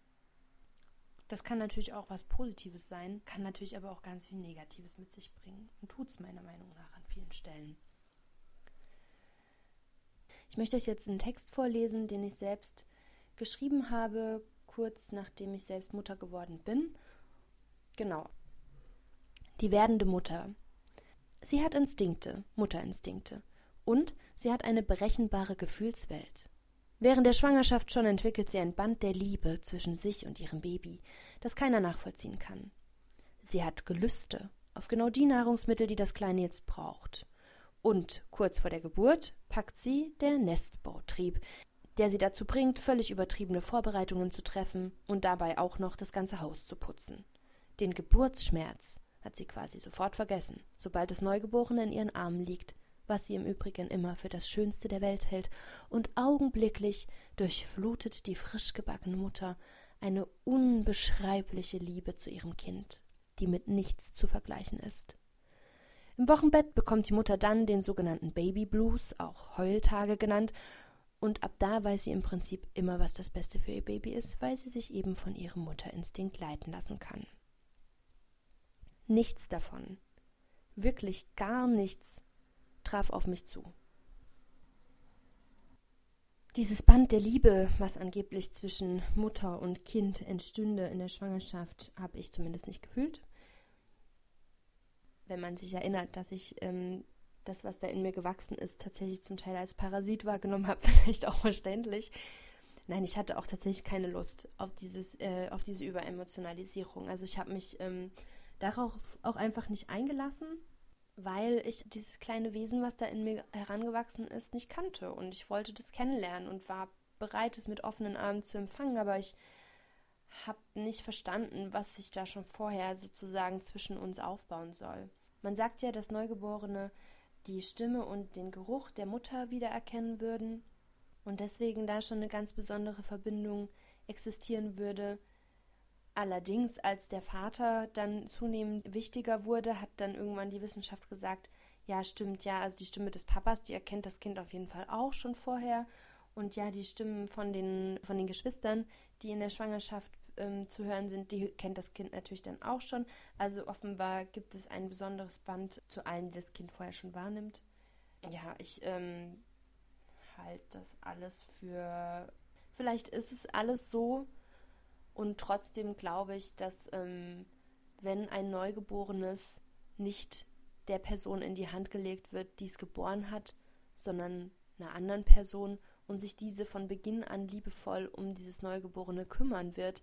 Das kann natürlich auch was Positives sein, kann natürlich aber auch ganz viel Negatives mit sich bringen und tut es meiner Meinung nach an vielen Stellen. Ich möchte euch jetzt einen Text vorlesen, den ich selbst geschrieben habe, kurz nachdem ich selbst Mutter geworden bin. Genau. Die werdende Mutter. Sie hat Instinkte, Mutterinstinkte. Und sie hat eine berechenbare Gefühlswelt. Während der Schwangerschaft schon entwickelt sie ein Band der Liebe zwischen sich und ihrem Baby, das keiner nachvollziehen kann. Sie hat Gelüste auf genau die Nahrungsmittel, die das Kleine jetzt braucht. Und kurz vor der Geburt packt sie der Nestbautrieb, der sie dazu bringt, völlig übertriebene Vorbereitungen zu treffen und dabei auch noch das ganze Haus zu putzen. Den Geburtsschmerz hat sie quasi sofort vergessen, sobald das Neugeborene in ihren Armen liegt was sie im Übrigen immer für das Schönste der Welt hält, und augenblicklich durchflutet die frisch gebackene Mutter eine unbeschreibliche Liebe zu ihrem Kind, die mit nichts zu vergleichen ist. Im Wochenbett bekommt die Mutter dann den sogenannten Baby Blues, auch Heultage genannt, und ab da weiß sie im Prinzip immer, was das Beste für ihr Baby ist, weil sie sich eben von ihrem Mutterinstinkt leiten lassen kann. Nichts davon, wirklich gar nichts traf auf mich zu. Dieses Band der Liebe, was angeblich zwischen Mutter und Kind entstünde in der Schwangerschaft, habe ich zumindest nicht gefühlt. Wenn man sich erinnert, dass ich ähm, das, was da in mir gewachsen ist, tatsächlich zum Teil als Parasit wahrgenommen habe, vielleicht auch verständlich. Nein, ich hatte auch tatsächlich keine Lust auf dieses, äh, auf diese Überemotionalisierung. Also ich habe mich ähm, darauf auch einfach nicht eingelassen weil ich dieses kleine Wesen, was da in mir herangewachsen ist, nicht kannte. Und ich wollte das kennenlernen und war bereit, es mit offenen Armen zu empfangen, aber ich habe nicht verstanden, was sich da schon vorher sozusagen zwischen uns aufbauen soll. Man sagt ja, dass Neugeborene die Stimme und den Geruch der Mutter wiedererkennen würden und deswegen da schon eine ganz besondere Verbindung existieren würde, Allerdings, als der Vater dann zunehmend wichtiger wurde, hat dann irgendwann die Wissenschaft gesagt, ja, stimmt, ja, also die Stimme des Papas, die erkennt das Kind auf jeden Fall auch schon vorher. Und ja, die Stimmen von den, von den Geschwistern, die in der Schwangerschaft ähm, zu hören sind, die kennt das Kind natürlich dann auch schon. Also offenbar gibt es ein besonderes Band zu allen, die das Kind vorher schon wahrnimmt. Ja, ich ähm, halte das alles für. Vielleicht ist es alles so, und trotzdem glaube ich, dass ähm, wenn ein Neugeborenes nicht der Person in die Hand gelegt wird, die es geboren hat, sondern einer anderen Person und sich diese von Beginn an liebevoll um dieses Neugeborene kümmern wird,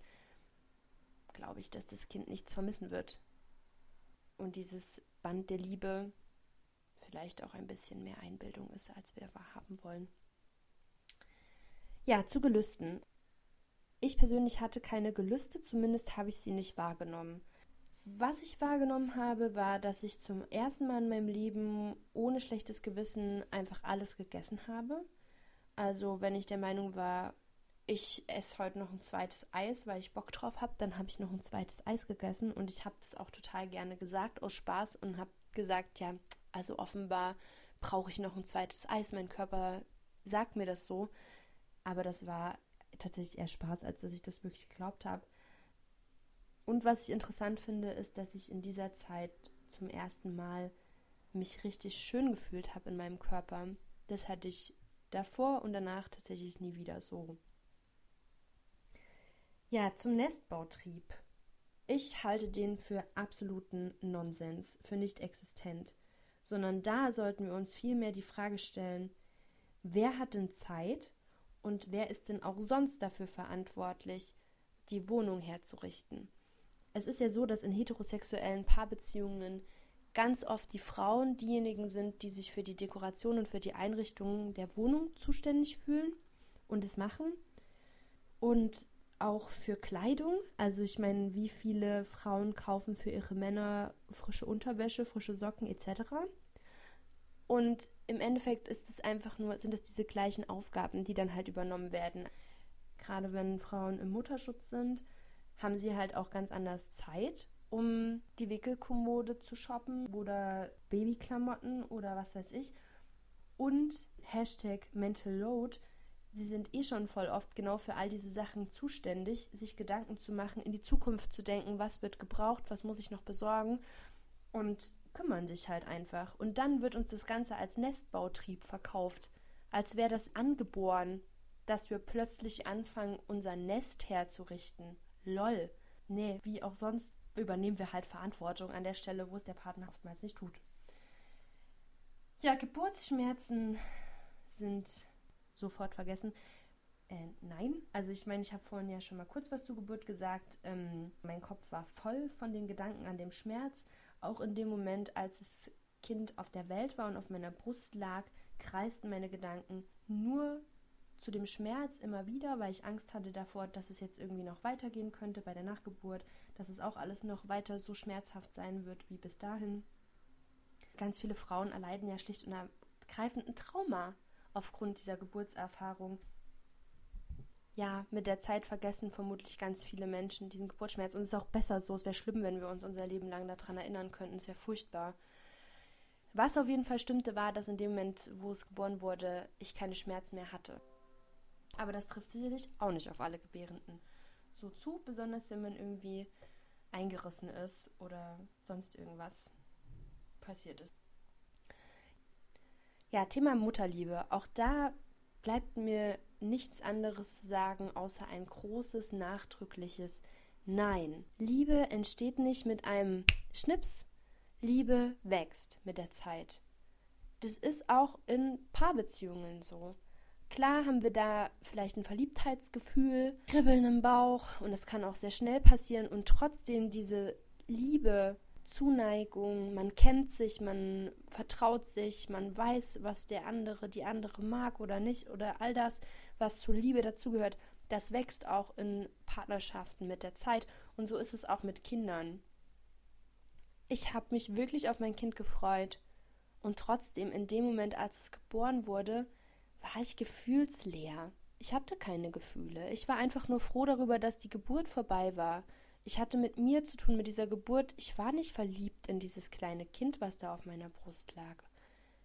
glaube ich, dass das Kind nichts vermissen wird. und dieses Band der Liebe vielleicht auch ein bisschen mehr Einbildung ist, als wir wahrhaben wollen. Ja, zu Gelüsten. Ich persönlich hatte keine Gelüste, zumindest habe ich sie nicht wahrgenommen. Was ich wahrgenommen habe, war, dass ich zum ersten Mal in meinem Leben ohne schlechtes Gewissen einfach alles gegessen habe. Also wenn ich der Meinung war, ich esse heute noch ein zweites Eis, weil ich Bock drauf habe, dann habe ich noch ein zweites Eis gegessen und ich habe das auch total gerne gesagt aus Spaß und habe gesagt, ja, also offenbar brauche ich noch ein zweites Eis. Mein Körper sagt mir das so, aber das war tatsächlich eher Spaß, als dass ich das wirklich geglaubt habe. Und was ich interessant finde, ist, dass ich in dieser Zeit zum ersten Mal mich richtig schön gefühlt habe in meinem Körper. Das hatte ich davor und danach tatsächlich nie wieder so. Ja, zum Nestbautrieb. Ich halte den für absoluten Nonsens, für nicht existent, sondern da sollten wir uns vielmehr die Frage stellen, wer hat denn Zeit und wer ist denn auch sonst dafür verantwortlich, die Wohnung herzurichten? Es ist ja so, dass in heterosexuellen Paarbeziehungen ganz oft die Frauen diejenigen sind, die sich für die Dekoration und für die Einrichtung der Wohnung zuständig fühlen und es machen. Und auch für Kleidung. Also ich meine, wie viele Frauen kaufen für ihre Männer frische Unterwäsche, frische Socken etc. Und im Endeffekt ist es einfach nur, sind es diese gleichen Aufgaben, die dann halt übernommen werden. Gerade wenn Frauen im Mutterschutz sind, haben sie halt auch ganz anders Zeit, um die Wickelkommode zu shoppen oder Babyklamotten oder was weiß ich. Und Hashtag Mental Load, sie sind eh schon voll oft genau für all diese Sachen zuständig, sich Gedanken zu machen, in die Zukunft zu denken, was wird gebraucht, was muss ich noch besorgen und kümmern sich halt einfach. Und dann wird uns das Ganze als Nestbautrieb verkauft, als wäre das angeboren, dass wir plötzlich anfangen, unser Nest herzurichten lol. Nee, wie auch sonst übernehmen wir halt Verantwortung an der Stelle, wo es der Partner oftmals nicht tut. Ja, Geburtsschmerzen sind sofort vergessen. Äh, nein, also ich meine, ich habe vorhin ja schon mal kurz was zur Geburt gesagt. Ähm, mein Kopf war voll von den Gedanken an dem Schmerz. Auch in dem Moment, als das Kind auf der Welt war und auf meiner Brust lag, kreisten meine Gedanken nur zu dem Schmerz immer wieder, weil ich Angst hatte davor, dass es jetzt irgendwie noch weitergehen könnte bei der Nachgeburt, dass es auch alles noch weiter so schmerzhaft sein wird wie bis dahin. Ganz viele Frauen erleiden ja schlicht und ergreifend ein Trauma aufgrund dieser Geburtserfahrung. Ja, mit der Zeit vergessen vermutlich ganz viele Menschen diesen Geburtsschmerz. Und es ist auch besser so. Es wäre schlimm, wenn wir uns unser Leben lang daran erinnern könnten. Es wäre furchtbar. Was auf jeden Fall stimmte, war, dass in dem Moment, wo es geboren wurde, ich keine Schmerzen mehr hatte. Aber das trifft sicherlich auch nicht auf alle Gebärenden so zu, besonders wenn man irgendwie eingerissen ist oder sonst irgendwas passiert ist. Ja, Thema Mutterliebe. Auch da bleibt mir nichts anderes zu sagen, außer ein großes, nachdrückliches Nein. Liebe entsteht nicht mit einem Schnips. Liebe wächst mit der Zeit. Das ist auch in Paarbeziehungen so. Klar haben wir da vielleicht ein Verliebtheitsgefühl, Kribbeln im Bauch und das kann auch sehr schnell passieren und trotzdem diese Liebe, Zuneigung, man kennt sich, man vertraut sich, man weiß, was der andere, die andere mag oder nicht oder all das, was zur Liebe dazugehört, das wächst auch in Partnerschaften mit der Zeit und so ist es auch mit Kindern. Ich habe mich wirklich auf mein Kind gefreut und trotzdem in dem Moment, als es geboren wurde, war ich gefühlsleer. Ich hatte keine Gefühle. Ich war einfach nur froh darüber, dass die Geburt vorbei war. Ich hatte mit mir zu tun, mit dieser Geburt. Ich war nicht verliebt in dieses kleine Kind, was da auf meiner Brust lag.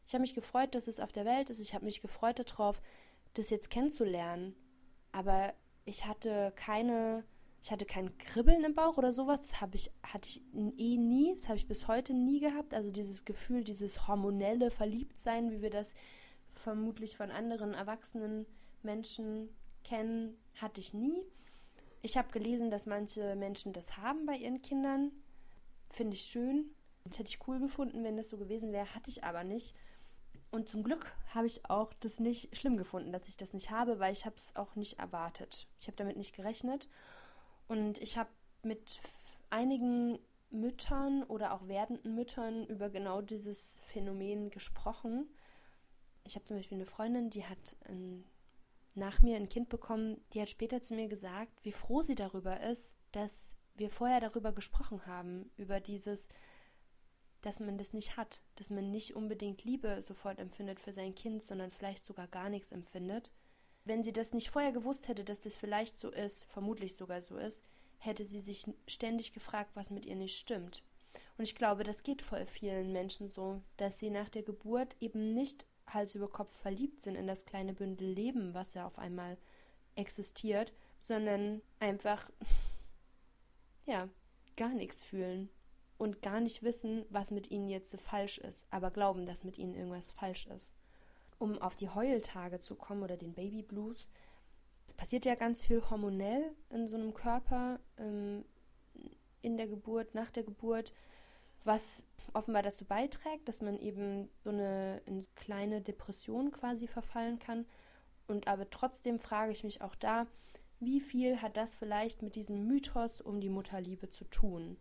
Ich habe mich gefreut, dass es auf der Welt ist. Ich habe mich gefreut darauf, das jetzt kennenzulernen. Aber ich hatte keine, ich hatte kein Kribbeln im Bauch oder sowas. Das habe ich, hatte ich eh nie. Das habe ich bis heute nie gehabt. Also dieses Gefühl, dieses hormonelle Verliebtsein, wie wir das vermutlich von anderen erwachsenen Menschen kennen, hatte ich nie. Ich habe gelesen, dass manche Menschen das haben bei ihren Kindern. Finde ich schön. Das hätte ich cool gefunden, wenn das so gewesen wäre. Hatte ich aber nicht. Und zum Glück habe ich auch das nicht schlimm gefunden, dass ich das nicht habe, weil ich habe es auch nicht erwartet. Ich habe damit nicht gerechnet. Und ich habe mit einigen Müttern oder auch werdenden Müttern über genau dieses Phänomen gesprochen. Ich habe zum Beispiel eine Freundin, die hat ein, nach mir ein Kind bekommen, die hat später zu mir gesagt, wie froh sie darüber ist, dass wir vorher darüber gesprochen haben, über dieses, dass man das nicht hat, dass man nicht unbedingt Liebe sofort empfindet für sein Kind, sondern vielleicht sogar gar nichts empfindet. Wenn sie das nicht vorher gewusst hätte, dass das vielleicht so ist, vermutlich sogar so ist, hätte sie sich ständig gefragt, was mit ihr nicht stimmt. Und ich glaube, das geht voll vielen Menschen so, dass sie nach der Geburt eben nicht Hals über Kopf verliebt sind in das kleine Bündel Leben, was ja auf einmal existiert, sondern einfach, ja, gar nichts fühlen und gar nicht wissen, was mit ihnen jetzt falsch ist, aber glauben, dass mit ihnen irgendwas falsch ist. Um auf die Heultage zu kommen oder den Baby Blues, es passiert ja ganz viel hormonell in so einem Körper ähm, in der Geburt, nach der Geburt, was offenbar dazu beiträgt, dass man eben so eine, eine kleine Depression quasi verfallen kann. Und aber trotzdem frage ich mich auch da, wie viel hat das vielleicht mit diesem Mythos um die Mutterliebe zu tun?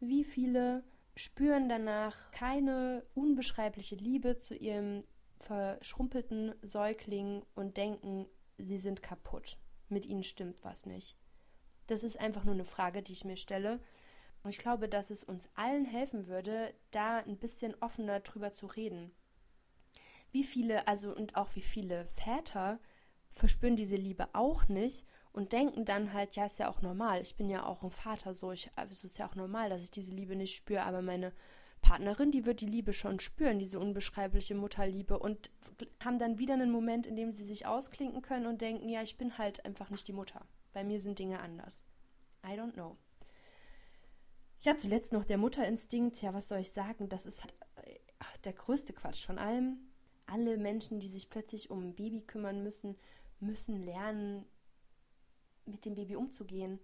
Wie viele spüren danach keine unbeschreibliche Liebe zu ihrem verschrumpelten Säugling und denken, sie sind kaputt. Mit ihnen stimmt was nicht. Das ist einfach nur eine Frage, die ich mir stelle. Und ich glaube, dass es uns allen helfen würde, da ein bisschen offener drüber zu reden. Wie viele, also und auch wie viele Väter verspüren diese Liebe auch nicht und denken dann halt, ja, ist ja auch normal. Ich bin ja auch ein Vater, so ich, also es ist ja auch normal, dass ich diese Liebe nicht spüre, aber meine Partnerin, die wird die Liebe schon spüren, diese unbeschreibliche Mutterliebe und haben dann wieder einen Moment, in dem sie sich ausklinken können und denken, ja, ich bin halt einfach nicht die Mutter. Bei mir sind Dinge anders. I don't know. Ja, zuletzt noch der Mutterinstinkt. Ja, was soll ich sagen? Das ist ach, der größte Quatsch von allem. Alle Menschen, die sich plötzlich um ein Baby kümmern müssen, müssen lernen, mit dem Baby umzugehen.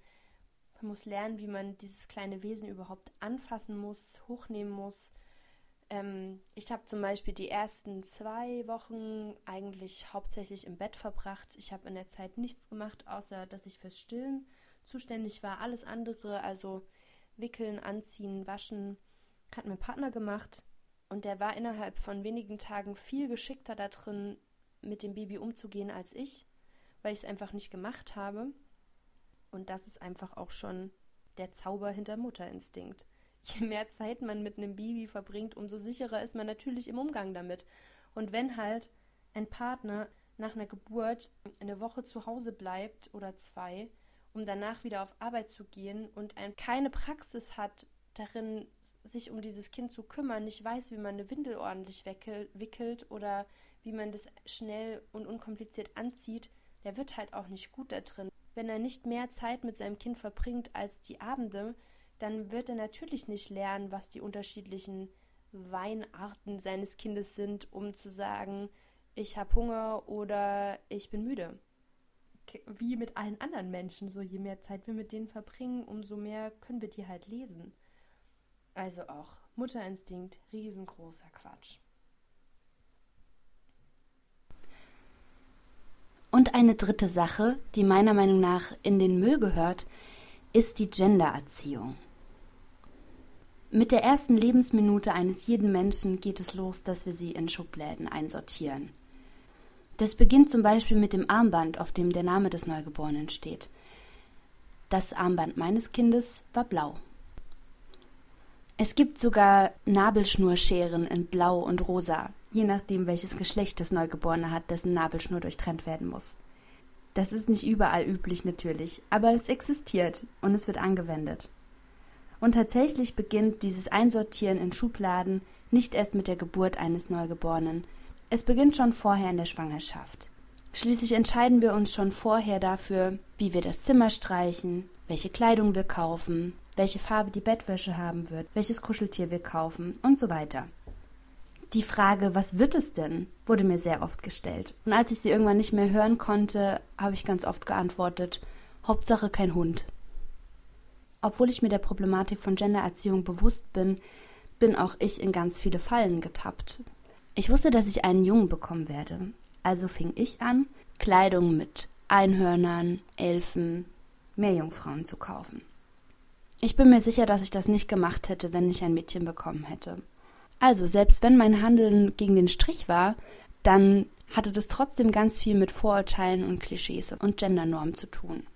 Man muss lernen, wie man dieses kleine Wesen überhaupt anfassen muss, hochnehmen muss. Ähm, ich habe zum Beispiel die ersten zwei Wochen eigentlich hauptsächlich im Bett verbracht. Ich habe in der Zeit nichts gemacht, außer dass ich fürs Stillen zuständig war. Alles andere, also Wickeln, Anziehen, Waschen, hat mein Partner gemacht. Und der war innerhalb von wenigen Tagen viel geschickter da drin, mit dem Baby umzugehen als ich, weil ich es einfach nicht gemacht habe. Und das ist einfach auch schon der Zauber hinter Mutterinstinkt. Je mehr Zeit man mit einem Baby verbringt, umso sicherer ist man natürlich im Umgang damit. Und wenn halt ein Partner nach einer Geburt eine Woche zu Hause bleibt oder zwei, um danach wieder auf Arbeit zu gehen und ein, keine Praxis hat darin, sich um dieses Kind zu kümmern, nicht weiß, wie man eine Windel ordentlich wickelt oder wie man das schnell und unkompliziert anzieht, der wird halt auch nicht gut da drin wenn er nicht mehr Zeit mit seinem Kind verbringt als die Abende, dann wird er natürlich nicht lernen, was die unterschiedlichen Weinarten seines Kindes sind, um zu sagen, ich habe Hunger oder ich bin müde. Wie mit allen anderen Menschen, so je mehr Zeit wir mit denen verbringen, umso mehr können wir die halt lesen. Also auch Mutterinstinkt, riesengroßer Quatsch. Und eine dritte Sache, die meiner Meinung nach in den Müll gehört, ist die Gendererziehung. Mit der ersten Lebensminute eines jeden Menschen geht es los, dass wir sie in Schubläden einsortieren. Das beginnt zum Beispiel mit dem Armband, auf dem der Name des Neugeborenen steht. Das Armband meines Kindes war blau. Es gibt sogar Nabelschnurscheren in Blau und Rosa, je nachdem, welches Geschlecht das Neugeborene hat, dessen Nabelschnur durchtrennt werden muss. Das ist nicht überall üblich natürlich, aber es existiert und es wird angewendet. Und tatsächlich beginnt dieses Einsortieren in Schubladen nicht erst mit der Geburt eines Neugeborenen, es beginnt schon vorher in der Schwangerschaft. Schließlich entscheiden wir uns schon vorher dafür, wie wir das Zimmer streichen, welche Kleidung wir kaufen, welche Farbe die Bettwäsche haben wird, welches Kuscheltier wir kaufen und so weiter. Die Frage, was wird es denn, wurde mir sehr oft gestellt. Und als ich sie irgendwann nicht mehr hören konnte, habe ich ganz oft geantwortet, Hauptsache kein Hund. Obwohl ich mir der Problematik von Gendererziehung bewusst bin, bin auch ich in ganz viele Fallen getappt. Ich wusste, dass ich einen Jungen bekommen werde. Also fing ich an, Kleidung mit Einhörnern, Elfen, Meerjungfrauen zu kaufen. Ich bin mir sicher, dass ich das nicht gemacht hätte, wenn ich ein Mädchen bekommen hätte. Also, selbst wenn mein Handeln gegen den Strich war, dann hatte das trotzdem ganz viel mit Vorurteilen und Klischees und Gendernormen zu tun.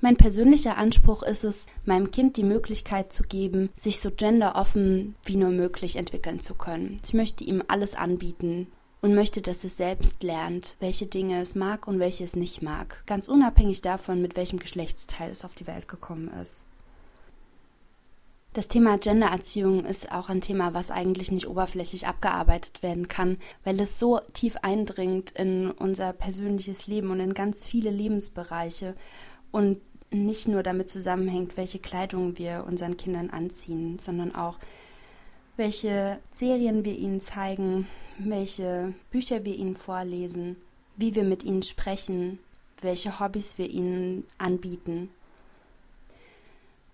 Mein persönlicher Anspruch ist es, meinem Kind die Möglichkeit zu geben, sich so genderoffen wie nur möglich entwickeln zu können. Ich möchte ihm alles anbieten und möchte, dass es selbst lernt, welche Dinge es mag und welche es nicht mag, ganz unabhängig davon, mit welchem Geschlechtsteil es auf die Welt gekommen ist. Das Thema Gendererziehung ist auch ein Thema, was eigentlich nicht oberflächlich abgearbeitet werden kann, weil es so tief eindringt in unser persönliches Leben und in ganz viele Lebensbereiche und nicht nur damit zusammenhängt, welche Kleidung wir unseren Kindern anziehen, sondern auch, welche Serien wir ihnen zeigen, welche Bücher wir ihnen vorlesen, wie wir mit ihnen sprechen, welche Hobbys wir ihnen anbieten.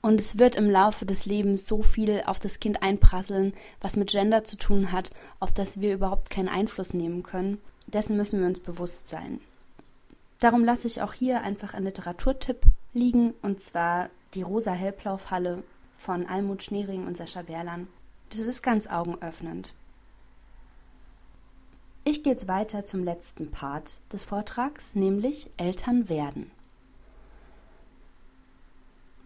Und es wird im Laufe des Lebens so viel auf das Kind einprasseln, was mit Gender zu tun hat, auf das wir überhaupt keinen Einfluss nehmen können. Dessen müssen wir uns bewusst sein. Darum lasse ich auch hier einfach einen Literaturtipp liegen, und zwar die Rosa Hellblau-Falle von Almut Schneering und Sascha Werlan. Das ist ganz augenöffnend. Ich gehe jetzt weiter zum letzten Part des Vortrags, nämlich Eltern werden.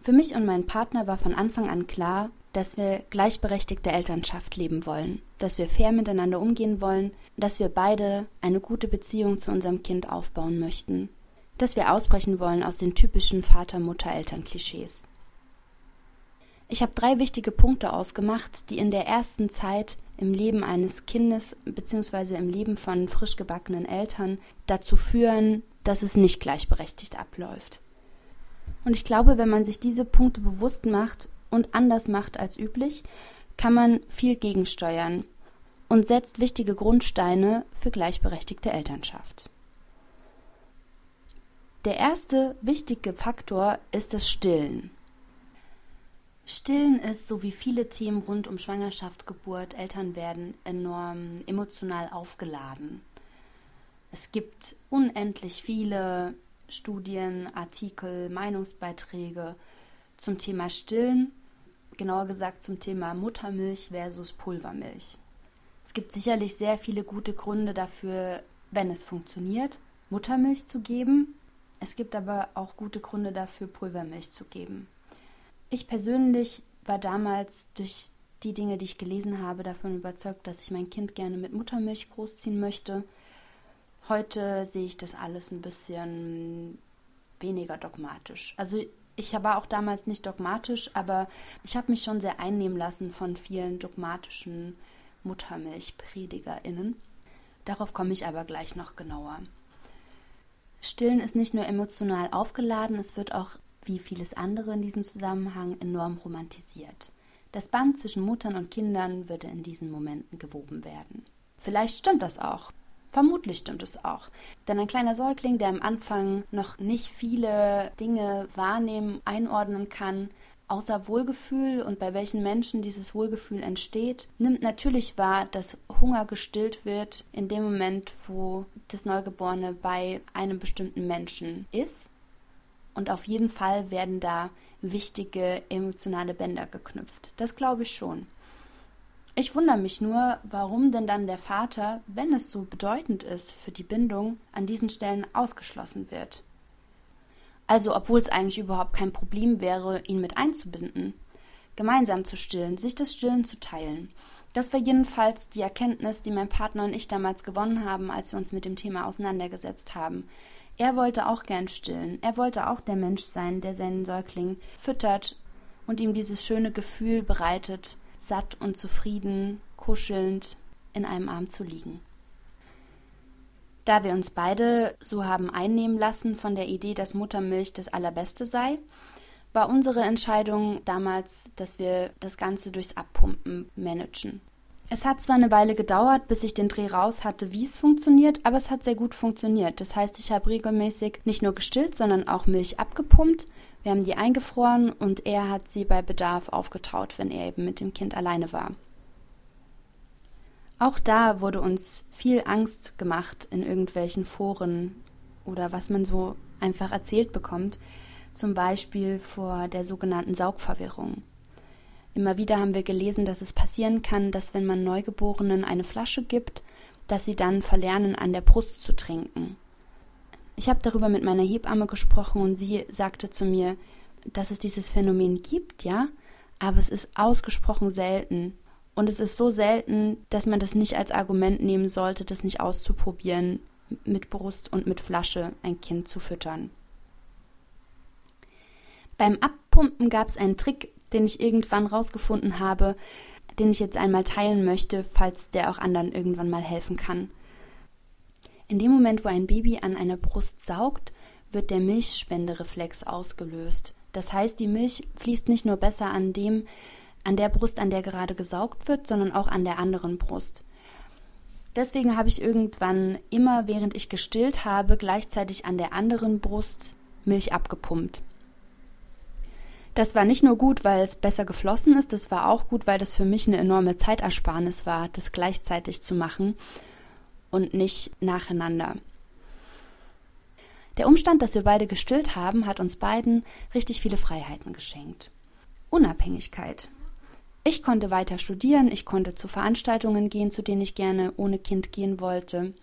Für mich und meinen Partner war von Anfang an klar, dass wir gleichberechtigte Elternschaft leben wollen, dass wir fair miteinander umgehen wollen, dass wir beide eine gute Beziehung zu unserem Kind aufbauen möchten, dass wir ausbrechen wollen aus den typischen Vater-Mutter-Eltern-Klischees. Ich habe drei wichtige Punkte ausgemacht, die in der ersten Zeit im Leben eines Kindes bzw. im Leben von frisch gebackenen Eltern dazu führen, dass es nicht gleichberechtigt abläuft. Und ich glaube, wenn man sich diese Punkte bewusst macht und anders macht als üblich, kann man viel gegensteuern und setzt wichtige Grundsteine für gleichberechtigte Elternschaft. Der erste wichtige Faktor ist das Stillen. Stillen ist, so wie viele Themen rund um Schwangerschaft, Geburt, Elternwerden, enorm emotional aufgeladen. Es gibt unendlich viele Studien, Artikel, Meinungsbeiträge zum Thema Stillen, genauer gesagt zum Thema Muttermilch versus Pulvermilch. Es gibt sicherlich sehr viele gute Gründe dafür, wenn es funktioniert, Muttermilch zu geben. Es gibt aber auch gute Gründe dafür, Pulvermilch zu geben. Ich persönlich war damals durch die Dinge, die ich gelesen habe, davon überzeugt, dass ich mein Kind gerne mit Muttermilch großziehen möchte. Heute sehe ich das alles ein bisschen weniger dogmatisch. Also ich war auch damals nicht dogmatisch, aber ich habe mich schon sehr einnehmen lassen von vielen dogmatischen Muttermilchpredigerinnen. Darauf komme ich aber gleich noch genauer. Stillen ist nicht nur emotional aufgeladen, es wird auch, wie vieles andere in diesem Zusammenhang, enorm romantisiert. Das Band zwischen Muttern und Kindern würde in diesen Momenten gewoben werden. Vielleicht stimmt das auch. Vermutlich stimmt es auch. Denn ein kleiner Säugling, der am Anfang noch nicht viele Dinge wahrnehmen, einordnen kann, außer Wohlgefühl und bei welchen Menschen dieses Wohlgefühl entsteht, nimmt natürlich wahr, dass Hunger gestillt wird in dem Moment, wo das Neugeborene bei einem bestimmten Menschen ist. Und auf jeden Fall werden da wichtige emotionale Bänder geknüpft. Das glaube ich schon. Ich wundere mich nur, warum denn dann der Vater, wenn es so bedeutend ist für die Bindung, an diesen Stellen ausgeschlossen wird. Also, obwohl es eigentlich überhaupt kein Problem wäre, ihn mit einzubinden, gemeinsam zu stillen, sich das Stillen zu teilen. Das war jedenfalls die Erkenntnis, die mein Partner und ich damals gewonnen haben, als wir uns mit dem Thema auseinandergesetzt haben. Er wollte auch gern stillen. Er wollte auch der Mensch sein, der seinen Säugling füttert und ihm dieses schöne Gefühl bereitet, satt und zufrieden, kuschelnd in einem Arm zu liegen. Da wir uns beide so haben einnehmen lassen von der Idee, dass Muttermilch das Allerbeste sei, war unsere Entscheidung damals, dass wir das Ganze durchs Abpumpen managen. Es hat zwar eine Weile gedauert, bis ich den Dreh raus hatte, wie es funktioniert, aber es hat sehr gut funktioniert. Das heißt, ich habe regelmäßig nicht nur gestillt, sondern auch Milch abgepumpt, wir haben die eingefroren und er hat sie bei Bedarf aufgetaut, wenn er eben mit dem Kind alleine war. Auch da wurde uns viel Angst gemacht in irgendwelchen Foren oder was man so einfach erzählt bekommt, zum Beispiel vor der sogenannten Saugverwirrung. Immer wieder haben wir gelesen, dass es passieren kann, dass wenn man Neugeborenen eine Flasche gibt, dass sie dann verlernen, an der Brust zu trinken. Ich habe darüber mit meiner Hebamme gesprochen und sie sagte zu mir, dass es dieses Phänomen gibt, ja, aber es ist ausgesprochen selten. Und es ist so selten, dass man das nicht als Argument nehmen sollte, das nicht auszuprobieren, mit Brust und mit Flasche ein Kind zu füttern. Beim Abpumpen gab es einen Trick, den ich irgendwann rausgefunden habe, den ich jetzt einmal teilen möchte, falls der auch anderen irgendwann mal helfen kann. In dem Moment, wo ein Baby an einer Brust saugt, wird der Milchspendereflex ausgelöst. Das heißt, die Milch fließt nicht nur besser an dem, an der Brust, an der gerade gesaugt wird, sondern auch an der anderen Brust. Deswegen habe ich irgendwann immer, während ich gestillt habe, gleichzeitig an der anderen Brust Milch abgepumpt. Das war nicht nur gut, weil es besser geflossen ist, das war auch gut, weil das für mich eine enorme Zeitersparnis war, das gleichzeitig zu machen und nicht nacheinander. Der Umstand, dass wir beide gestillt haben, hat uns beiden richtig viele Freiheiten geschenkt. Unabhängigkeit. Ich konnte weiter studieren, ich konnte zu Veranstaltungen gehen, zu denen ich gerne ohne Kind gehen wollte,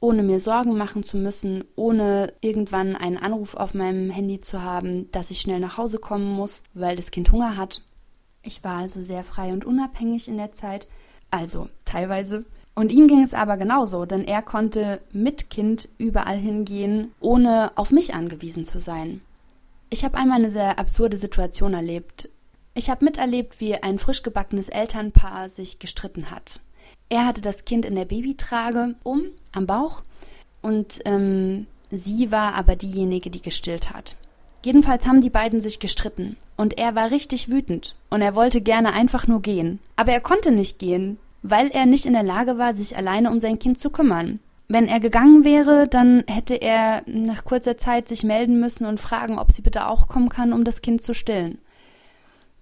ohne mir Sorgen machen zu müssen, ohne irgendwann einen Anruf auf meinem Handy zu haben, dass ich schnell nach Hause kommen muss, weil das Kind Hunger hat. Ich war also sehr frei und unabhängig in der Zeit, also teilweise und ihm ging es aber genauso, denn er konnte mit Kind überall hingehen, ohne auf mich angewiesen zu sein. Ich habe einmal eine sehr absurde Situation erlebt. Ich habe miterlebt, wie ein frisch gebackenes Elternpaar sich gestritten hat. Er hatte das Kind in der Babytrage um, am Bauch, und ähm, sie war aber diejenige, die gestillt hat. Jedenfalls haben die beiden sich gestritten und er war richtig wütend und er wollte gerne einfach nur gehen. Aber er konnte nicht gehen, weil er nicht in der Lage war, sich alleine um sein Kind zu kümmern. Wenn er gegangen wäre, dann hätte er nach kurzer Zeit sich melden müssen und fragen, ob sie bitte auch kommen kann, um das Kind zu stillen.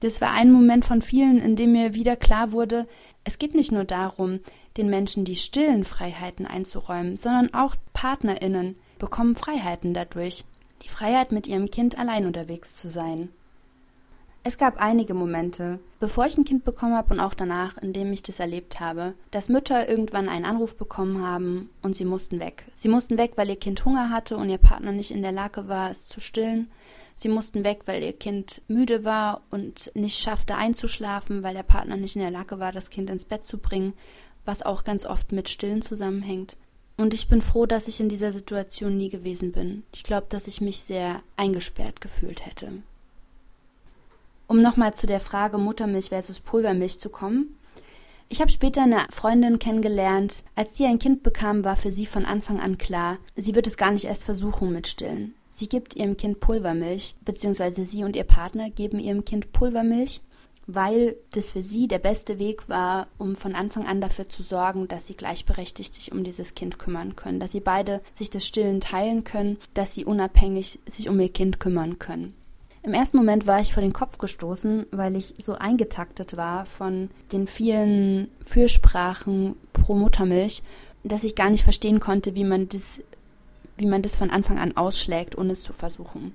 Das war ein Moment von vielen, in dem mir wieder klar wurde, es geht nicht nur darum, den Menschen die stillen Freiheiten einzuräumen, sondern auch Partnerinnen bekommen Freiheiten dadurch. Die Freiheit, mit ihrem Kind allein unterwegs zu sein. Es gab einige Momente, bevor ich ein Kind bekommen habe und auch danach, in dem ich das erlebt habe, dass Mütter irgendwann einen Anruf bekommen haben und sie mussten weg. Sie mussten weg, weil ihr Kind Hunger hatte und ihr Partner nicht in der Lage war, es zu stillen. Sie mussten weg, weil ihr Kind müde war und nicht schaffte einzuschlafen, weil der Partner nicht in der Lage war, das Kind ins Bett zu bringen, was auch ganz oft mit Stillen zusammenhängt. Und ich bin froh, dass ich in dieser Situation nie gewesen bin. Ich glaube, dass ich mich sehr eingesperrt gefühlt hätte. Um nochmal zu der Frage Muttermilch versus Pulvermilch zu kommen. Ich habe später eine Freundin kennengelernt. Als die ein Kind bekam, war für sie von Anfang an klar, sie wird es gar nicht erst versuchen mit Stillen. Sie gibt ihrem Kind Pulvermilch, beziehungsweise sie und ihr Partner geben ihrem Kind Pulvermilch, weil das für sie der beste Weg war, um von Anfang an dafür zu sorgen, dass sie gleichberechtigt sich um dieses Kind kümmern können, dass sie beide sich das Stillen teilen können, dass sie unabhängig sich um ihr Kind kümmern können. Im ersten Moment war ich vor den Kopf gestoßen, weil ich so eingetaktet war von den vielen Fürsprachen pro Muttermilch, dass ich gar nicht verstehen konnte, wie man das, wie man das von Anfang an ausschlägt, ohne es zu versuchen.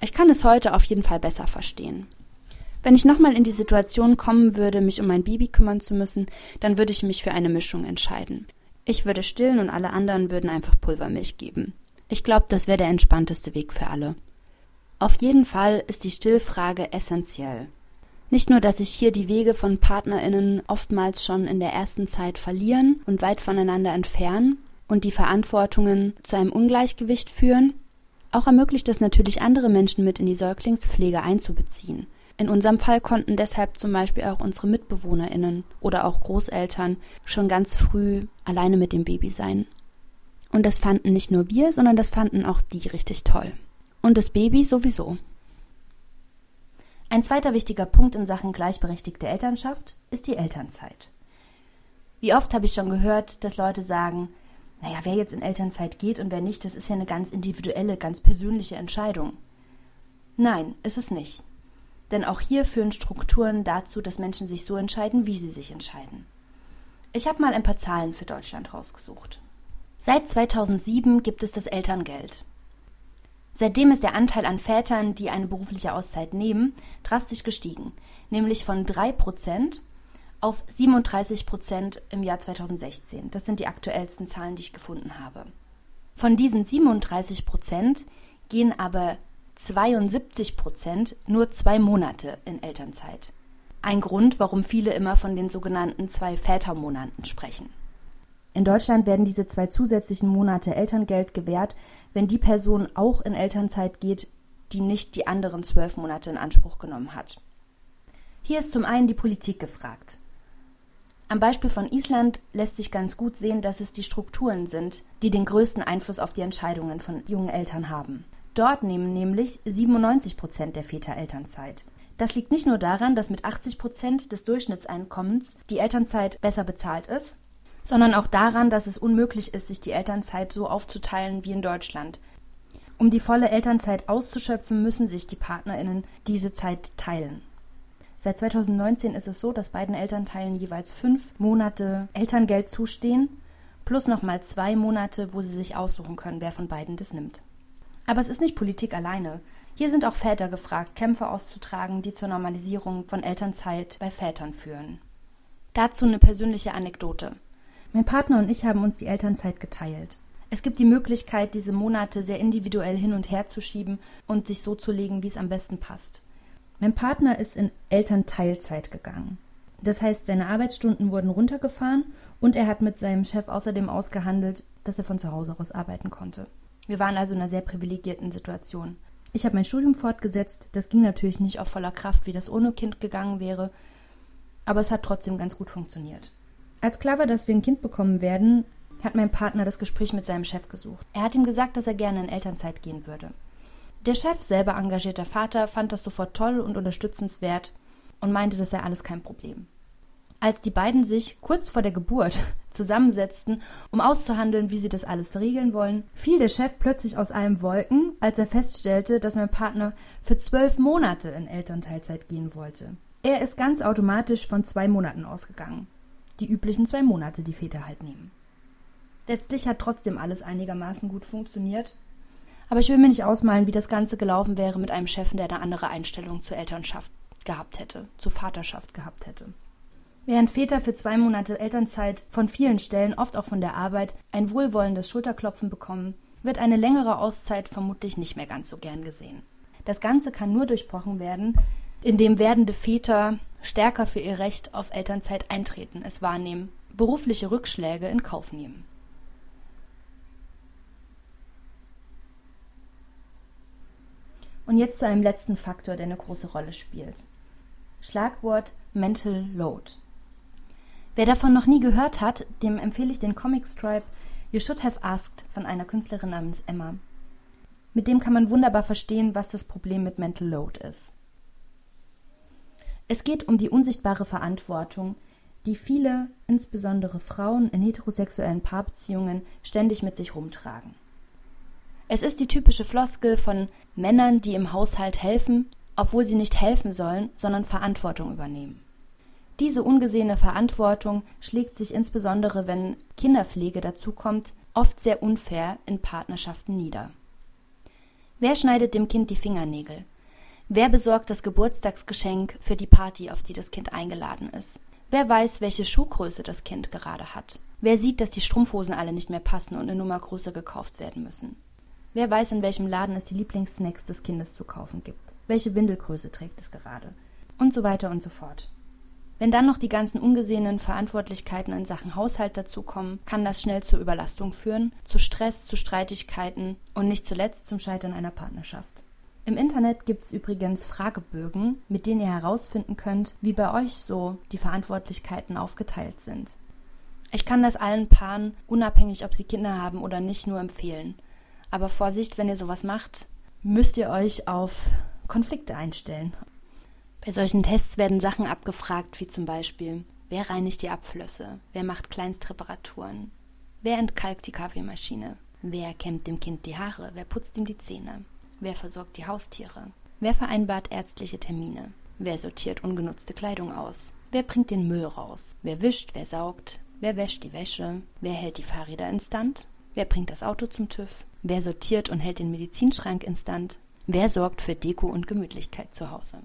Ich kann es heute auf jeden Fall besser verstehen. Wenn ich nochmal in die Situation kommen würde, mich um mein Baby kümmern zu müssen, dann würde ich mich für eine Mischung entscheiden. Ich würde stillen und alle anderen würden einfach Pulvermilch geben. Ich glaube, das wäre der entspannteste Weg für alle. Auf jeden Fall ist die Stillfrage essentiell. Nicht nur, dass sich hier die Wege von Partnerinnen oftmals schon in der ersten Zeit verlieren und weit voneinander entfernen und die Verantwortungen zu einem Ungleichgewicht führen, auch ermöglicht es natürlich andere Menschen mit in die Säuglingspflege einzubeziehen. In unserem Fall konnten deshalb zum Beispiel auch unsere Mitbewohnerinnen oder auch Großeltern schon ganz früh alleine mit dem Baby sein. Und das fanden nicht nur wir, sondern das fanden auch die richtig toll und das Baby sowieso. Ein zweiter wichtiger Punkt in Sachen gleichberechtigte Elternschaft ist die Elternzeit. Wie oft habe ich schon gehört, dass Leute sagen, naja, wer jetzt in Elternzeit geht und wer nicht, das ist ja eine ganz individuelle, ganz persönliche Entscheidung. Nein, ist es nicht. Denn auch hier führen Strukturen dazu, dass Menschen sich so entscheiden, wie sie sich entscheiden. Ich habe mal ein paar Zahlen für Deutschland rausgesucht. Seit 2007 gibt es das Elterngeld. Seitdem ist der Anteil an Vätern, die eine berufliche Auszeit nehmen, drastisch gestiegen, nämlich von 3% auf 37% im Jahr 2016. Das sind die aktuellsten Zahlen, die ich gefunden habe. Von diesen 37% gehen aber 72% nur zwei Monate in Elternzeit. Ein Grund, warum viele immer von den sogenannten zwei Vätermonaten sprechen. In Deutschland werden diese zwei zusätzlichen Monate Elterngeld gewährt, wenn die Person auch in Elternzeit geht, die nicht die anderen zwölf Monate in Anspruch genommen hat. Hier ist zum einen die Politik gefragt. Am Beispiel von Island lässt sich ganz gut sehen, dass es die Strukturen sind, die den größten Einfluss auf die Entscheidungen von jungen Eltern haben. Dort nehmen nämlich 97 Prozent der Väter Elternzeit. Das liegt nicht nur daran, dass mit 80 Prozent des Durchschnittseinkommens die Elternzeit besser bezahlt ist, sondern auch daran, dass es unmöglich ist, sich die Elternzeit so aufzuteilen wie in Deutschland. Um die volle Elternzeit auszuschöpfen, müssen sich die Partnerinnen diese Zeit teilen. Seit 2019 ist es so, dass beiden Elternteilen jeweils fünf Monate Elterngeld zustehen, plus nochmal zwei Monate, wo sie sich aussuchen können, wer von beiden das nimmt. Aber es ist nicht Politik alleine. Hier sind auch Väter gefragt, Kämpfe auszutragen, die zur Normalisierung von Elternzeit bei Vätern führen. Dazu eine persönliche Anekdote. Mein Partner und ich haben uns die Elternzeit geteilt. Es gibt die Möglichkeit, diese Monate sehr individuell hin und her zu schieben und sich so zu legen, wie es am besten passt. Mein Partner ist in Elternteilzeit gegangen. Das heißt, seine Arbeitsstunden wurden runtergefahren und er hat mit seinem Chef außerdem ausgehandelt, dass er von zu Hause aus arbeiten konnte. Wir waren also in einer sehr privilegierten Situation. Ich habe mein Studium fortgesetzt, das ging natürlich nicht auf voller Kraft, wie das ohne Kind gegangen wäre, aber es hat trotzdem ganz gut funktioniert. Als klar war, dass wir ein Kind bekommen werden, hat mein Partner das Gespräch mit seinem Chef gesucht. Er hat ihm gesagt, dass er gerne in Elternzeit gehen würde. Der Chef, selber engagierter Vater, fand das sofort toll und unterstützenswert und meinte, das sei alles kein Problem. Als die beiden sich kurz vor der Geburt zusammensetzten, um auszuhandeln, wie sie das alles verriegeln wollen, fiel der Chef plötzlich aus allen Wolken, als er feststellte, dass mein Partner für zwölf Monate in Elternteilzeit gehen wollte. Er ist ganz automatisch von zwei Monaten ausgegangen die üblichen zwei Monate, die Väter halt nehmen. Letztlich hat trotzdem alles einigermaßen gut funktioniert. Aber ich will mir nicht ausmalen, wie das Ganze gelaufen wäre mit einem Chef, der eine andere Einstellung zur Elternschaft gehabt hätte, zur Vaterschaft gehabt hätte. Während Väter für zwei Monate Elternzeit von vielen Stellen, oft auch von der Arbeit, ein wohlwollendes Schulterklopfen bekommen, wird eine längere Auszeit vermutlich nicht mehr ganz so gern gesehen. Das Ganze kann nur durchbrochen werden, indem werdende Väter stärker für ihr Recht auf Elternzeit eintreten, es wahrnehmen, berufliche Rückschläge in Kauf nehmen. Und jetzt zu einem letzten Faktor, der eine große Rolle spielt. Schlagwort Mental Load. Wer davon noch nie gehört hat, dem empfehle ich den Comicstripe You Should Have Asked von einer Künstlerin namens Emma. Mit dem kann man wunderbar verstehen, was das Problem mit Mental Load ist. Es geht um die unsichtbare Verantwortung, die viele, insbesondere Frauen in heterosexuellen Paarbeziehungen, ständig mit sich rumtragen. Es ist die typische Floskel von Männern, die im Haushalt helfen, obwohl sie nicht helfen sollen, sondern Verantwortung übernehmen. Diese ungesehene Verantwortung schlägt sich insbesondere, wenn Kinderpflege dazukommt, oft sehr unfair in Partnerschaften nieder. Wer schneidet dem Kind die Fingernägel? Wer besorgt das Geburtstagsgeschenk für die Party, auf die das Kind eingeladen ist? Wer weiß, welche Schuhgröße das Kind gerade hat? Wer sieht, dass die Strumpfhosen alle nicht mehr passen und eine Nummer größer gekauft werden müssen? Wer weiß, in welchem Laden es die Lieblingssnacks des Kindes zu kaufen gibt? Welche Windelgröße trägt es gerade? Und so weiter und so fort. Wenn dann noch die ganzen ungesehenen Verantwortlichkeiten in Sachen Haushalt dazukommen, kann das schnell zur Überlastung führen, zu Stress, zu Streitigkeiten und nicht zuletzt zum Scheitern einer Partnerschaft. Im Internet gibt es übrigens Fragebögen, mit denen ihr herausfinden könnt, wie bei euch so die Verantwortlichkeiten aufgeteilt sind. Ich kann das allen Paaren, unabhängig ob sie Kinder haben oder nicht, nur empfehlen. Aber Vorsicht, wenn ihr sowas macht, müsst ihr euch auf Konflikte einstellen. Bei solchen Tests werden Sachen abgefragt, wie zum Beispiel, wer reinigt die Abflüsse, wer macht Kleinstreparaturen, wer entkalkt die Kaffeemaschine, wer kämmt dem Kind die Haare, wer putzt ihm die Zähne. Wer versorgt die Haustiere? Wer vereinbart ärztliche Termine? Wer sortiert ungenutzte Kleidung aus? Wer bringt den Müll raus? Wer wischt, wer saugt? Wer wäscht die Wäsche? Wer hält die Fahrräder instand? Wer bringt das Auto zum TÜV? Wer sortiert und hält den Medizinschrank instand? Wer sorgt für Deko und Gemütlichkeit zu Hause?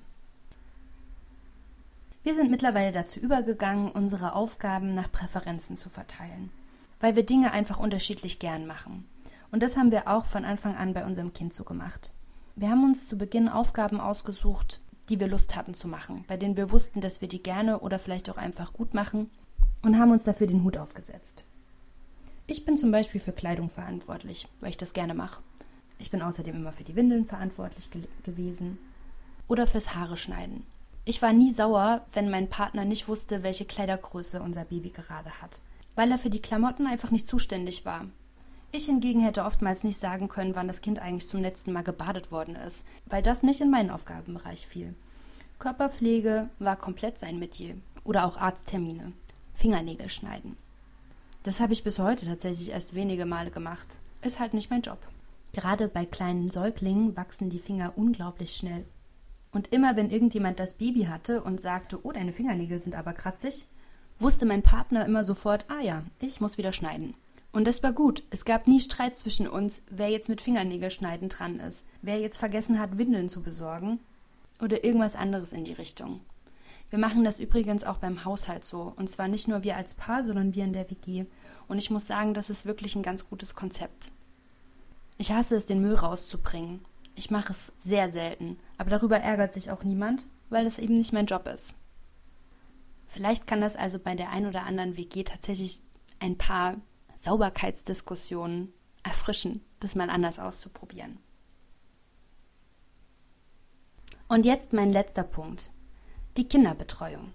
Wir sind mittlerweile dazu übergegangen, unsere Aufgaben nach Präferenzen zu verteilen, weil wir Dinge einfach unterschiedlich gern machen. Und das haben wir auch von Anfang an bei unserem Kind so gemacht. Wir haben uns zu Beginn Aufgaben ausgesucht, die wir Lust hatten zu machen, bei denen wir wussten, dass wir die gerne oder vielleicht auch einfach gut machen und haben uns dafür den Hut aufgesetzt. Ich bin zum Beispiel für Kleidung verantwortlich, weil ich das gerne mache. Ich bin außerdem immer für die Windeln verantwortlich ge gewesen oder fürs Haare schneiden. Ich war nie sauer, wenn mein Partner nicht wusste, welche Kleidergröße unser Baby gerade hat, weil er für die Klamotten einfach nicht zuständig war. Ich hingegen hätte oftmals nicht sagen können, wann das Kind eigentlich zum letzten Mal gebadet worden ist, weil das nicht in meinen Aufgabenbereich fiel. Körperpflege war komplett sein Metier oder auch Arzttermine, Fingernägel schneiden. Das habe ich bis heute tatsächlich erst wenige Male gemacht. Ist halt nicht mein Job. Gerade bei kleinen Säuglingen wachsen die Finger unglaublich schnell. Und immer wenn irgendjemand das Baby hatte und sagte, oh, deine Fingernägel sind aber kratzig, wusste mein Partner immer sofort, ah ja, ich muss wieder schneiden. Und das war gut. Es gab nie Streit zwischen uns, wer jetzt mit Fingernägelschneiden dran ist, wer jetzt vergessen hat, Windeln zu besorgen oder irgendwas anderes in die Richtung. Wir machen das übrigens auch beim Haushalt so. Und zwar nicht nur wir als Paar, sondern wir in der WG. Und ich muss sagen, das ist wirklich ein ganz gutes Konzept. Ich hasse es, den Müll rauszubringen. Ich mache es sehr selten, aber darüber ärgert sich auch niemand, weil es eben nicht mein Job ist. Vielleicht kann das also bei der ein oder anderen WG tatsächlich ein paar Sauberkeitsdiskussionen erfrischen, das mal anders auszuprobieren. Und jetzt mein letzter Punkt. Die Kinderbetreuung.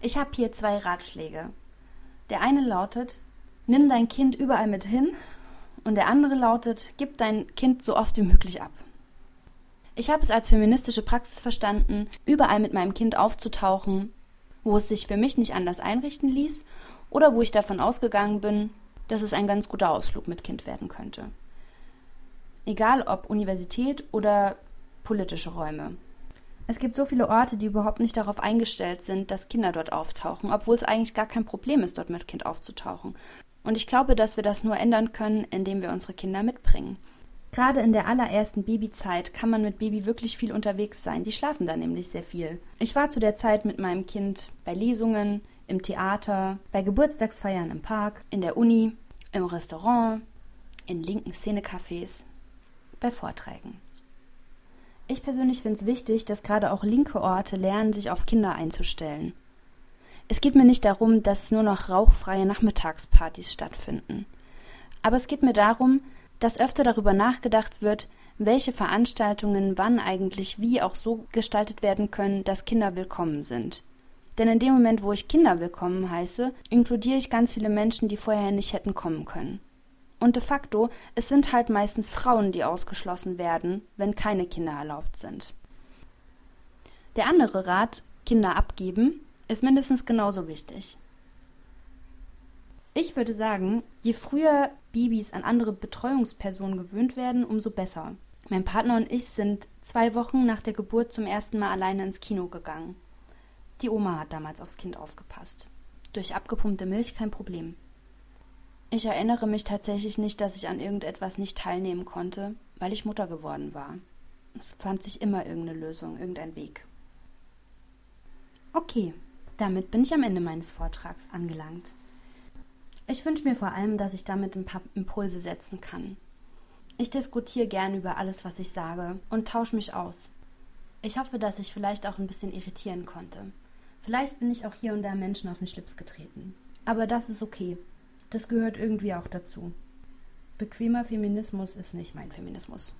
Ich habe hier zwei Ratschläge. Der eine lautet, nimm dein Kind überall mit hin und der andere lautet, gib dein Kind so oft wie möglich ab. Ich habe es als feministische Praxis verstanden, überall mit meinem Kind aufzutauchen, wo es sich für mich nicht anders einrichten ließ oder wo ich davon ausgegangen bin, dass es ein ganz guter Ausflug mit Kind werden könnte. Egal ob Universität oder politische Räume. Es gibt so viele Orte, die überhaupt nicht darauf eingestellt sind, dass Kinder dort auftauchen, obwohl es eigentlich gar kein Problem ist, dort mit Kind aufzutauchen. Und ich glaube, dass wir das nur ändern können, indem wir unsere Kinder mitbringen. Gerade in der allerersten Babyzeit kann man mit Baby wirklich viel unterwegs sein. Die schlafen da nämlich sehr viel. Ich war zu der Zeit mit meinem Kind bei Lesungen, im Theater, bei Geburtstagsfeiern im Park, in der Uni, im Restaurant, in linken Szenecafés, bei Vorträgen. Ich persönlich finde es wichtig, dass gerade auch linke Orte lernen, sich auf Kinder einzustellen. Es geht mir nicht darum, dass nur noch rauchfreie Nachmittagspartys stattfinden. Aber es geht mir darum, dass öfter darüber nachgedacht wird, welche Veranstaltungen wann eigentlich wie auch so gestaltet werden können, dass Kinder willkommen sind. Denn in dem Moment, wo ich Kinder willkommen heiße, inkludiere ich ganz viele Menschen, die vorher nicht hätten kommen können. Und de facto, es sind halt meistens Frauen, die ausgeschlossen werden, wenn keine Kinder erlaubt sind. Der andere Rat, Kinder abgeben, ist mindestens genauso wichtig. Ich würde sagen, je früher Babys an andere Betreuungspersonen gewöhnt werden, umso besser. Mein Partner und ich sind zwei Wochen nach der Geburt zum ersten Mal alleine ins Kino gegangen. Die Oma hat damals aufs Kind aufgepasst. Durch abgepumpte Milch kein Problem. Ich erinnere mich tatsächlich nicht, dass ich an irgendetwas nicht teilnehmen konnte, weil ich Mutter geworden war. Es fand sich immer irgendeine Lösung, irgendein Weg. Okay, damit bin ich am Ende meines Vortrags angelangt. Ich wünsche mir vor allem, dass ich damit ein paar Impulse setzen kann. Ich diskutiere gern über alles, was ich sage und tausche mich aus. Ich hoffe, dass ich vielleicht auch ein bisschen irritieren konnte. Vielleicht bin ich auch hier und da Menschen auf den Schlips getreten. Aber das ist okay. Das gehört irgendwie auch dazu. Bequemer Feminismus ist nicht mein Feminismus.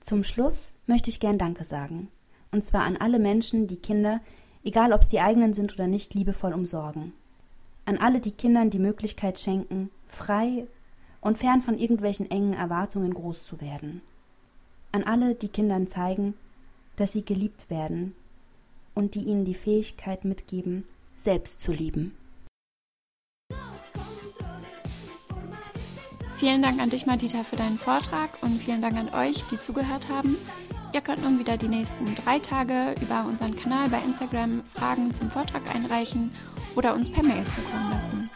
Zum Schluss möchte ich gern Danke sagen. Und zwar an alle Menschen, die Kinder, egal ob es die eigenen sind oder nicht, liebevoll umsorgen. An alle, die Kindern die Möglichkeit schenken, frei und fern von irgendwelchen engen Erwartungen groß zu werden. An alle, die Kindern zeigen, dass sie geliebt werden und die ihnen die Fähigkeit mitgeben, selbst zu lieben. Vielen Dank an dich, Madita, für deinen Vortrag und vielen Dank an euch, die zugehört haben. Ihr könnt nun wieder die nächsten drei Tage über unseren Kanal bei Instagram Fragen zum Vortrag einreichen oder uns per Mail zukommen lassen.